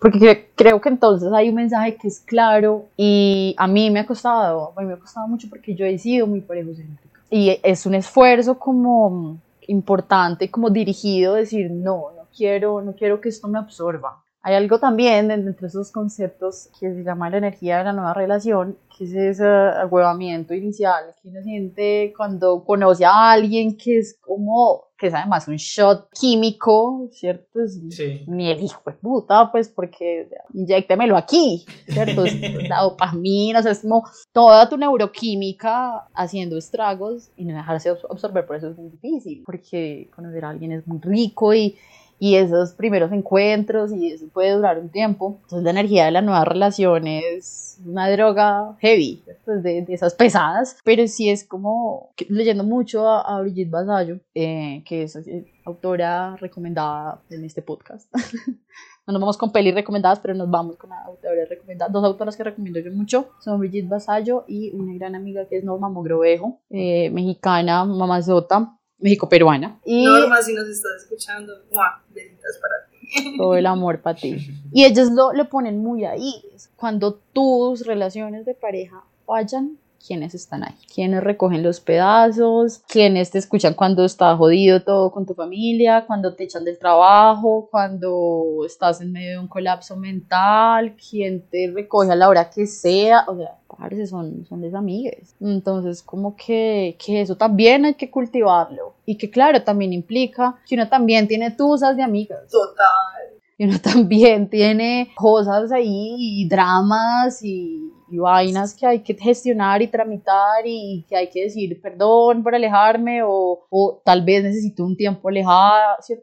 Porque cre- creo que entonces hay un mensaje que es claro y a mí me ha costado, a mí me ha costado mucho porque yo he sido muy parejocéntrica. Y es un esfuerzo como importante, como dirigido, decir, no, no quiero, no quiero que esto me absorba. Hay algo también entre esos conceptos que se llama la energía de la nueva relación, que es ese agüevamiento inicial que uno siente cuando conoce a alguien que es como, que es además un shot químico, ¿cierto? Es Sí. ni el hijo de puta, pues porque inyéctemelo aquí, ¿cierto? Es la dopamina, o sea, es como toda tu neuroquímica haciendo estragos y no dejarse abs- absorber, por eso es muy difícil, porque conocer a alguien es muy rico y, y esos primeros encuentros y eso puede durar un tiempo. Entonces la energía de la nueva relación es una droga heavy, ¿cierto? Es de, de esas pesadas, pero sí es como leyendo mucho a, a Brigitte Basallo, eh, que es eh, autora recomendada en este podcast. No nos vamos con pelis recomendadas, pero nos vamos con autores recomendadas. Dos autoras que recomiendo yo mucho son Brigitte Basallo y una gran amiga que es Norma Mogrovejo, eh, mexicana, mamazota, México-peruana. Y Norma, si nos estás escuchando, ¡mua! besitos para ti. todo el amor para ti. Y ellas lo, lo ponen muy ahí. Cuando tus relaciones de pareja fallan, ¿quiénes están ahí? ¿Quiénes recogen los pedazos? ¿Quiénes te escuchan cuando está jodido todo con tu familia? Cuando te echan del trabajo? Cuando estás en medio de un colapso mental? ¿Quién te recoge a la hora que sea? O sea, parce, son, son desamigas. Entonces, como que, que eso también hay que cultivarlo. Y que, claro, también implica que uno también tiene tusas de amigas Total. y uno también tiene cosas ahí y dramas y, y vainas que hay que gestionar y tramitar y que hay que decir perdón por alejarme o, o tal vez necesito un tiempo.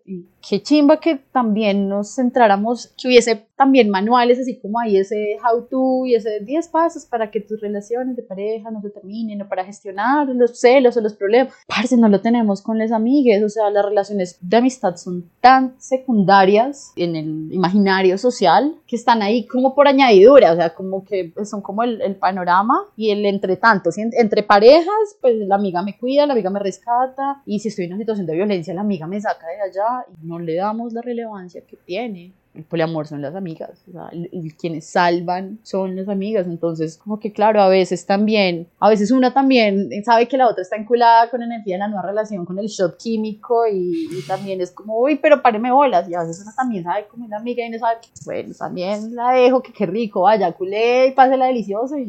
Y qué chimba que también nos centráramos, que hubiese también manuales así como ahí ese how to y ese 10 pasos para que tus relaciones de pareja no se terminen o para gestionar los celos o los problemas. Parce, no lo tenemos con las amigas, o sea, las relaciones de amistad son tan secundarias en el imaginario social que están ahí como por añadidura, o sea, como que son como el, el panorama y el entre tanto, entre parejas, pues la amiga me cuida, la amiga me rescata y si estoy en una situación de violencia, la amiga me saca de allá y no le damos la relevancia que tiene. El poliamor son las amigas, o sea, quienes salvan son las amigas, entonces como que claro, a veces también, a veces una también sabe que la otra está enculada con energía en la nueva relación, con el shot químico y, y también es como, uy, pero páreme bolas, y a veces una también sabe como una amiga y no sabe, bueno, también la dejo, que qué rico, vaya, culé y pásela delicioso y...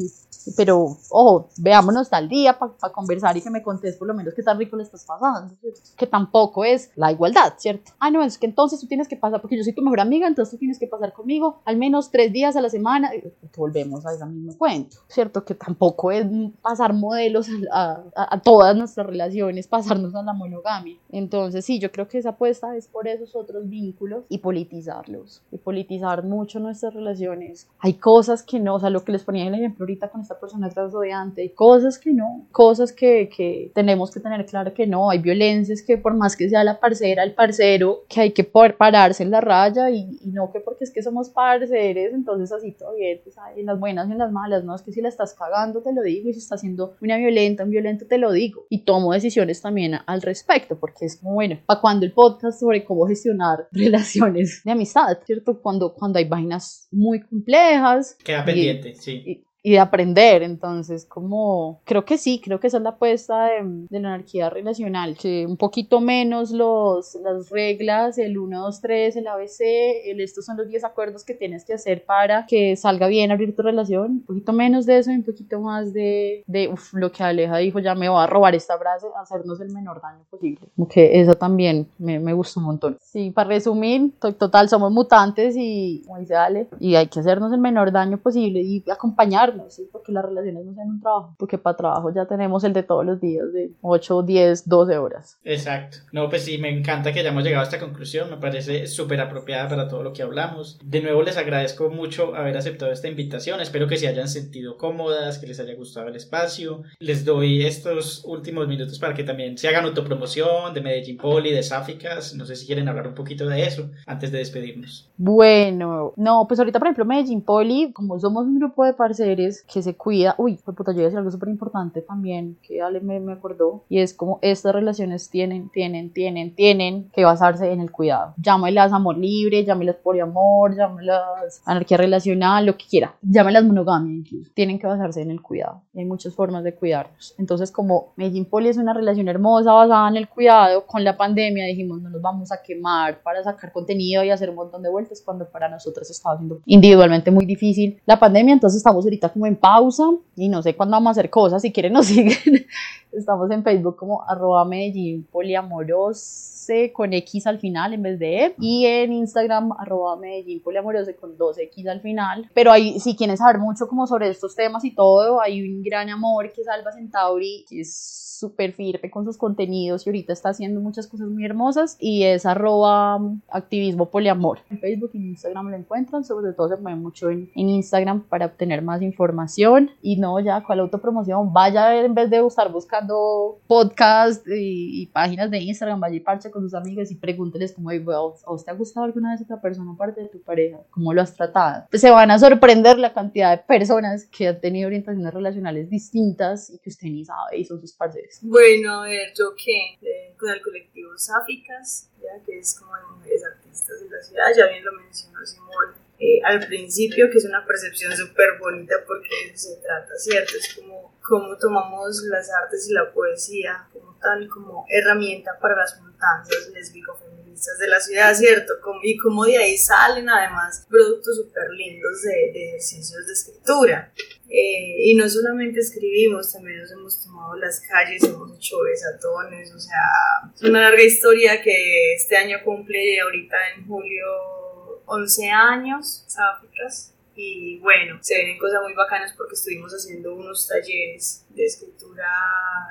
Pero, ojo, veámonos tal día para conversar y que me contes por lo menos qué tan rico le estás pasando. Que tampoco es la igualdad, ¿cierto? Ah, no, es que entonces tú tienes que pasar, porque yo soy tu mejor amiga, entonces tienes que pasar conmigo al menos tres días a la semana. Volvemos a ese mismo cuento, ¿cierto? Que tampoco es pasar modelos a, a- a todas nuestras relaciones, pasarnos a la monogamia. Entonces, sí, yo creo que esa apuesta es por esos otros vínculos y politizarlos, y politizar mucho nuestras relaciones. Hay cosas que no, o sea, lo que les ponía en el ejemplo ahorita con esta persona transodiante, hay cosas que no, cosas que, que tenemos que tener claro que no, hay violencias que por más que sea la parcera, el parcero, que hay que poder pararse en la raya y, y no que porque es que somos parceres, entonces así todo bien, pues, en las buenas y en las malas, no, es que si la estás cagando te lo digo y si estás siendo una violenta, un violento te lo digo y tomo decisiones también al respecto porque es como, bueno, para cuando el podcast sobre cómo gestionar relaciones de amistad, ¿cierto? Cuando, cuando hay vainas muy complejas Queda y- pendiente, sí. y, y de aprender. Entonces, como creo que sí, creo que esa es la apuesta de, de la anarquía relacional, que un poquito menos los, las reglas, el 1, 2, 3, el ABC, el, estos son los 10 acuerdos que tienes que hacer para que salga bien abrir tu relación, un poquito menos de eso y un poquito más de, de uf, lo que Aleja dijo, ya me va a robar esta frase, hacernos el menor daño posible. Como que eso también me, me gustó un montón. Sí, para resumir, to- total, somos mutantes y, como dice Ale, y hay que hacernos el menor daño posible y acompañarnos, ¿sí? porque las relaciones no sean un trabajo, porque para trabajo ya tenemos el de todos los días de 8, 10, 12 horas. Exacto. No, pues sí, me encanta que hayamos llegado a esta conclusión. Me parece súper apropiada para todo lo que hablamos. De nuevo, les agradezco mucho haber aceptado esta invitación. Espero que se hayan sentido cómodas, que les haya gustado el espacio. Les doy estos últimos minutos para que también se hagan autopromoción de Medellín Poli, de Sáficas. No sé si quieren hablar un poquito de eso antes de despedirnos. Bueno, no, pues ahorita por ejemplo Medellín Poli, como somos un grupo de parceres que se cuida, uy, pues puta, yo iba a decir algo súper importante también, que Ale me, me acordó, y es como estas relaciones tienen, tienen, tienen, tienen que basarse en el cuidado. Llámelas amor libre, llámelas poliamor, llámelas anarquía relacional, lo que quiera, llámelas monogamia incluso, tienen que basarse en el cuidado, y hay muchas formas de cuidarnos. Entonces como Medellín Poli es una relación hermosa basada en el cuidado, con la pandemia dijimos no nos vamos a quemar para sacar contenido y hacer un montón de vueltas cuando para nosotros estaba siendo individualmente muy difícil la pandemia, entonces estamos ahorita como en pausa y no sé cuándo vamos a hacer cosas, si quieren nos siguen, estamos en Facebook como arroba Medellín poliamorose con X al final en vez de E y en Instagram arroba Medellín poliamorose con dos X al final, pero ahí si quieren saber mucho como sobre estos temas y todo, hay un gran amor que es Alba Centauri, que es súper firme con sus contenidos y ahorita está haciendo muchas cosas muy hermosas y es arroba activismo poliamor. En Facebook y en Instagram lo encuentran, sobre todo se mueve mucho en, en Instagram para obtener más información y no ya con la autopromoción, vaya a ver en vez de estar buscando podcast y, y páginas de Instagram, vaya y parche con sus amigos y pregúnteles como, "Oye, ¿a te ha gustado alguna vez otra persona aparte de tu pareja? ¿Cómo lo has tratado? Pues se van a sorprender la cantidad de personas que han tenido orientaciones relacionales distintas y que usted ni sabe y son sus parceros. Bueno, a ver, yo qué, con el colectivo Sáficas, ya que es como de mujeres artistas de la ciudad, ya bien lo mencionó Simón eh, al principio, que es una percepción súper bonita porque de eso se trata, ¿cierto? Es como cómo tomamos las artes y la poesía como tal, como herramienta para las montañas lésbico-feministas de la ciudad, ¿cierto? Y cómo de ahí salen además productos súper lindos de, de ejercicios de escritura. Eh, y no solamente escribimos, también nos hemos tomado las calles, hemos hecho besatones, o sea, es una larga historia que este año cumple ahorita en julio 11 años, Sáficas. Y bueno, se vienen cosas muy bacanas porque estuvimos haciendo unos talleres de escritura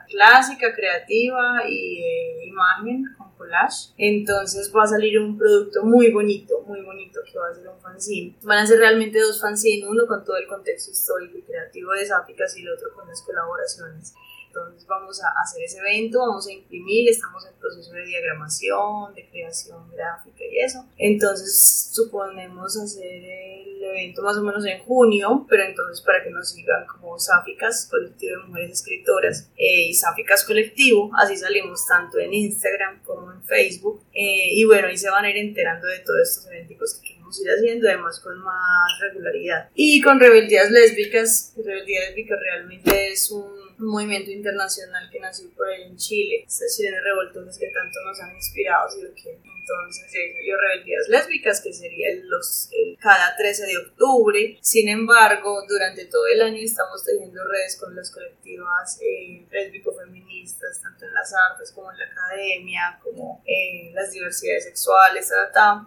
clásica, creativa y de imagen con collage. Entonces va a salir un producto muy bonito, muy bonito que va a ser un fanzine. Van a ser realmente dos fanzines, uno con todo el contexto histórico y creativo de Sáficas y el otro con las colaboraciones. Entonces vamos a hacer ese evento, vamos a imprimir, estamos en proceso de diagramación, de creación gráfica y eso. Entonces suponemos hacer el evento más o menos en junio, pero entonces para que nos sigan como Sáficas, colectivo de mujeres escritoras, eh, y Sáficas colectivo, así salimos tanto en Instagram como en Facebook. Eh, y bueno, ahí se van a ir enterando de todos estos eventos que queremos ir haciendo, además con más regularidad. Y con Rebeldías Lésbicas, Rebeldías Lésbicas realmente es un un movimiento internacional que nació por ahí en Chile, estas chilenas revoltones que tanto nos han inspirado, sino que Entonces ya Rebeldías Lésbicas, que sería los, el- cada 13 de octubre. Sin embargo, durante todo el año estamos teniendo redes con las colectivas eh, lésbico-feministas, tanto en las artes como en la academia, como en las diversidades sexuales,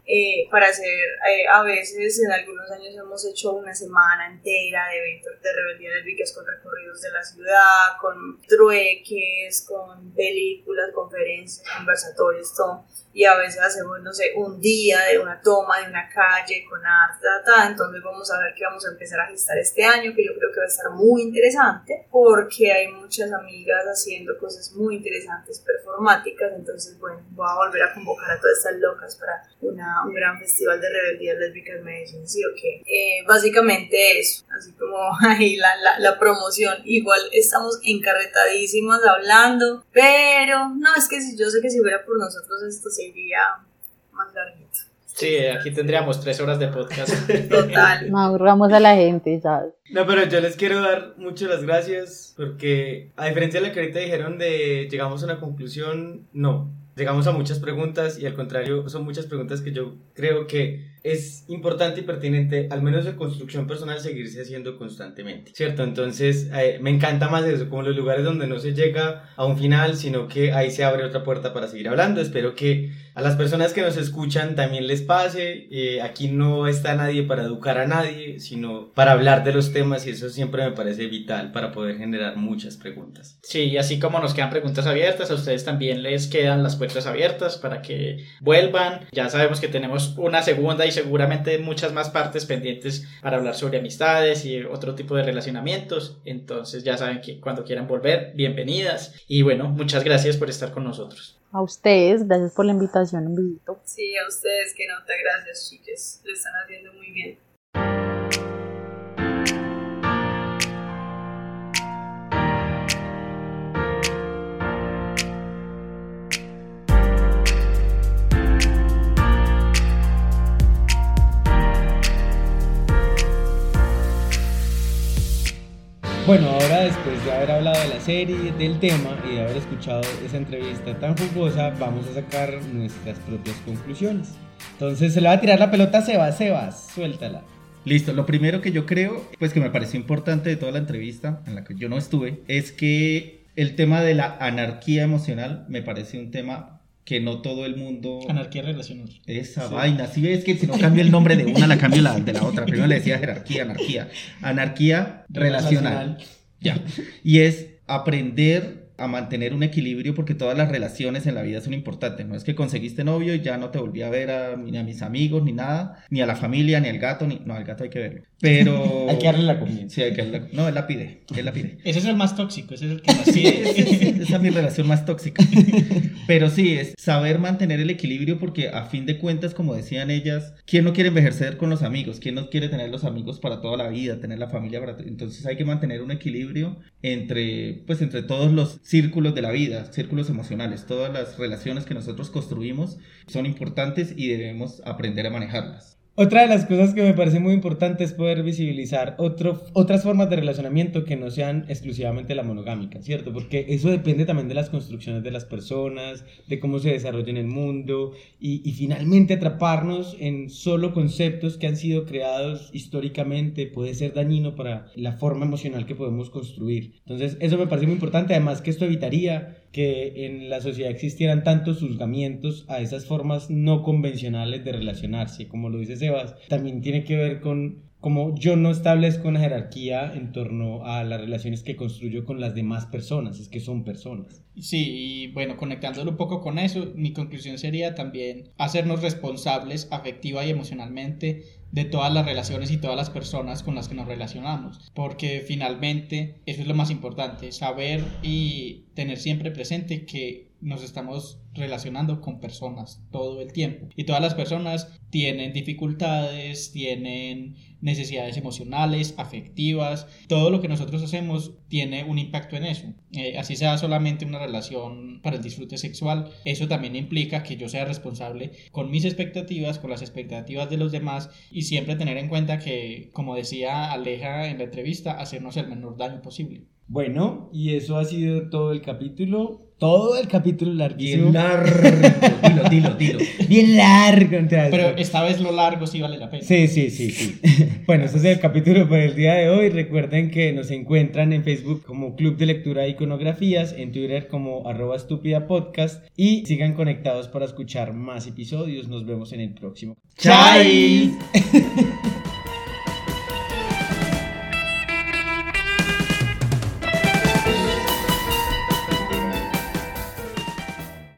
eh, para hacer, eh, a veces en algunos años hemos hecho una semana entera de eventos de rebeldía lésbicas con recorridos de la ciudad, con trueques, con películas, conferencias, conversatorios, todo. Y a veces hacemos, no sé, un día de una toma de una calle con arte, ta, entonces vamos a ver qué vamos a empezar a gestar este año, que yo creo que va a estar muy interesante, porque hay muchas amigas haciendo cosas muy interesantes, performáticas, entonces bueno, voy a volver a convocar a todas estas locas para una, un gran festival de rebeldías lésbicas en Medellín, sí o qué. Eh, básicamente eso, así como ahí la, la, la promoción, igual estamos encarretadísimas hablando, pero no, es que si yo sé que si fuera por nosotros esto sería más larguito. Sí, aquí tendríamos tres horas de podcast. Total. No aburramos a la gente, ¿sabes? No, pero yo les quiero dar muchas las gracias porque a diferencia de lo que ahorita dijeron de llegamos a una conclusión, no. Llegamos a muchas preguntas y al contrario son muchas preguntas que yo creo que es importante y pertinente, al menos de construcción personal, seguirse haciendo constantemente, ¿cierto? Entonces eh, me encanta más eso, como los lugares donde no se llega a un final, sino que ahí se abre otra puerta para seguir hablando. Espero que a las personas que nos escuchan también les pase. Eh, aquí no está nadie para educar a nadie, sino para hablar de los temas y eso siempre me parece vital para poder generar muchas preguntas. Sí, y así como nos quedan preguntas abiertas, a ustedes también les quedan las puertas abiertas para que vuelvan. Ya sabemos que tenemos una segunda y seguramente muchas más partes pendientes para hablar sobre amistades y otro tipo de relacionamientos. Entonces ya saben que cuando quieran volver, bienvenidas. Y bueno, muchas gracias por estar con nosotros. A ustedes, gracias por la invitación, un besito. Sí, a ustedes que nota, gracias chiques, lo están haciendo muy bien. Bueno, ahora después de haber hablado de la serie, del tema y de haber escuchado esa entrevista tan jugosa, vamos a sacar nuestras propias conclusiones. Entonces se le va a tirar la pelota a Sebas, Sebas, suéltala. Listo, lo primero que yo creo, pues que me pareció importante de toda la entrevista, en la que yo no estuve, es que el tema de la anarquía emocional me parece un tema que no todo el mundo... Anarquía relacional. Esa vaina, si ves que si no cambio el nombre de una, la cambio la, de la otra. Primero le decía jerarquía, anarquía. Anarquía relacional. Ya. Y es aprender a mantener un equilibrio porque todas las relaciones en la vida son importantes. No es que conseguiste novio y ya no te volví a ver a, ni a mis amigos, ni nada, ni a la familia, ni al gato, ni... No, al gato hay que verlo. Pero... Hay que darle la comida. Sí, hay que darle la- No, él la pide, él la pide. Ese es el más tóxico, ese es el que más Sí, esa es mi relación más tóxica. Pero sí, es saber mantener el equilibrio porque a fin de cuentas, como decían ellas, ¿quién no quiere envejecer con los amigos? ¿Quién no quiere tener los amigos para toda la vida, tener la familia para... Entonces hay que mantener un equilibrio entre, pues, entre todos los círculos de la vida, círculos emocionales. Todas las relaciones que nosotros construimos son importantes y debemos aprender a manejarlas. Otra de las cosas que me parece muy importante es poder visibilizar otro, otras formas de relacionamiento que no sean exclusivamente la monogámica, ¿cierto? Porque eso depende también de las construcciones de las personas, de cómo se desarrolla en el mundo y, y finalmente atraparnos en solo conceptos que han sido creados históricamente puede ser dañino para la forma emocional que podemos construir. Entonces eso me parece muy importante, además que esto evitaría que en la sociedad existieran tantos juzgamientos a esas formas no convencionales de relacionarse, como lo dice Sebas, también tiene que ver con cómo yo no establezco una jerarquía en torno a las relaciones que construyo con las demás personas, es que son personas. Sí, y bueno, conectándolo un poco con eso, mi conclusión sería también hacernos responsables afectiva y emocionalmente de todas las relaciones y todas las personas con las que nos relacionamos, porque finalmente eso es lo más importante, saber y tener siempre presente que nos estamos relacionando con personas todo el tiempo y todas las personas tienen dificultades, tienen necesidades emocionales, afectivas, todo lo que nosotros hacemos tiene un impacto en eso. Eh, así sea solamente una relación para el disfrute sexual, eso también implica que yo sea responsable con mis expectativas, con las expectativas de los demás y siempre tener en cuenta que, como decía Aleja en la entrevista, hacernos el menor daño posible. Bueno, y eso ha sido todo el capítulo, todo el capítulo larguísimo. Largo. Dilo, dilo, dilo. Bien largo. entonces, Pero esta vez lo largo sí vale la pena. Sí, sí, sí, sí. Bueno, este es el capítulo por el día de hoy. Recuerden que nos encuentran en Facebook como Club de Lectura e Iconografías, en Twitter como arroba estúpida podcast y sigan conectados para escuchar más episodios. Nos vemos en el próximo. ¡Chai!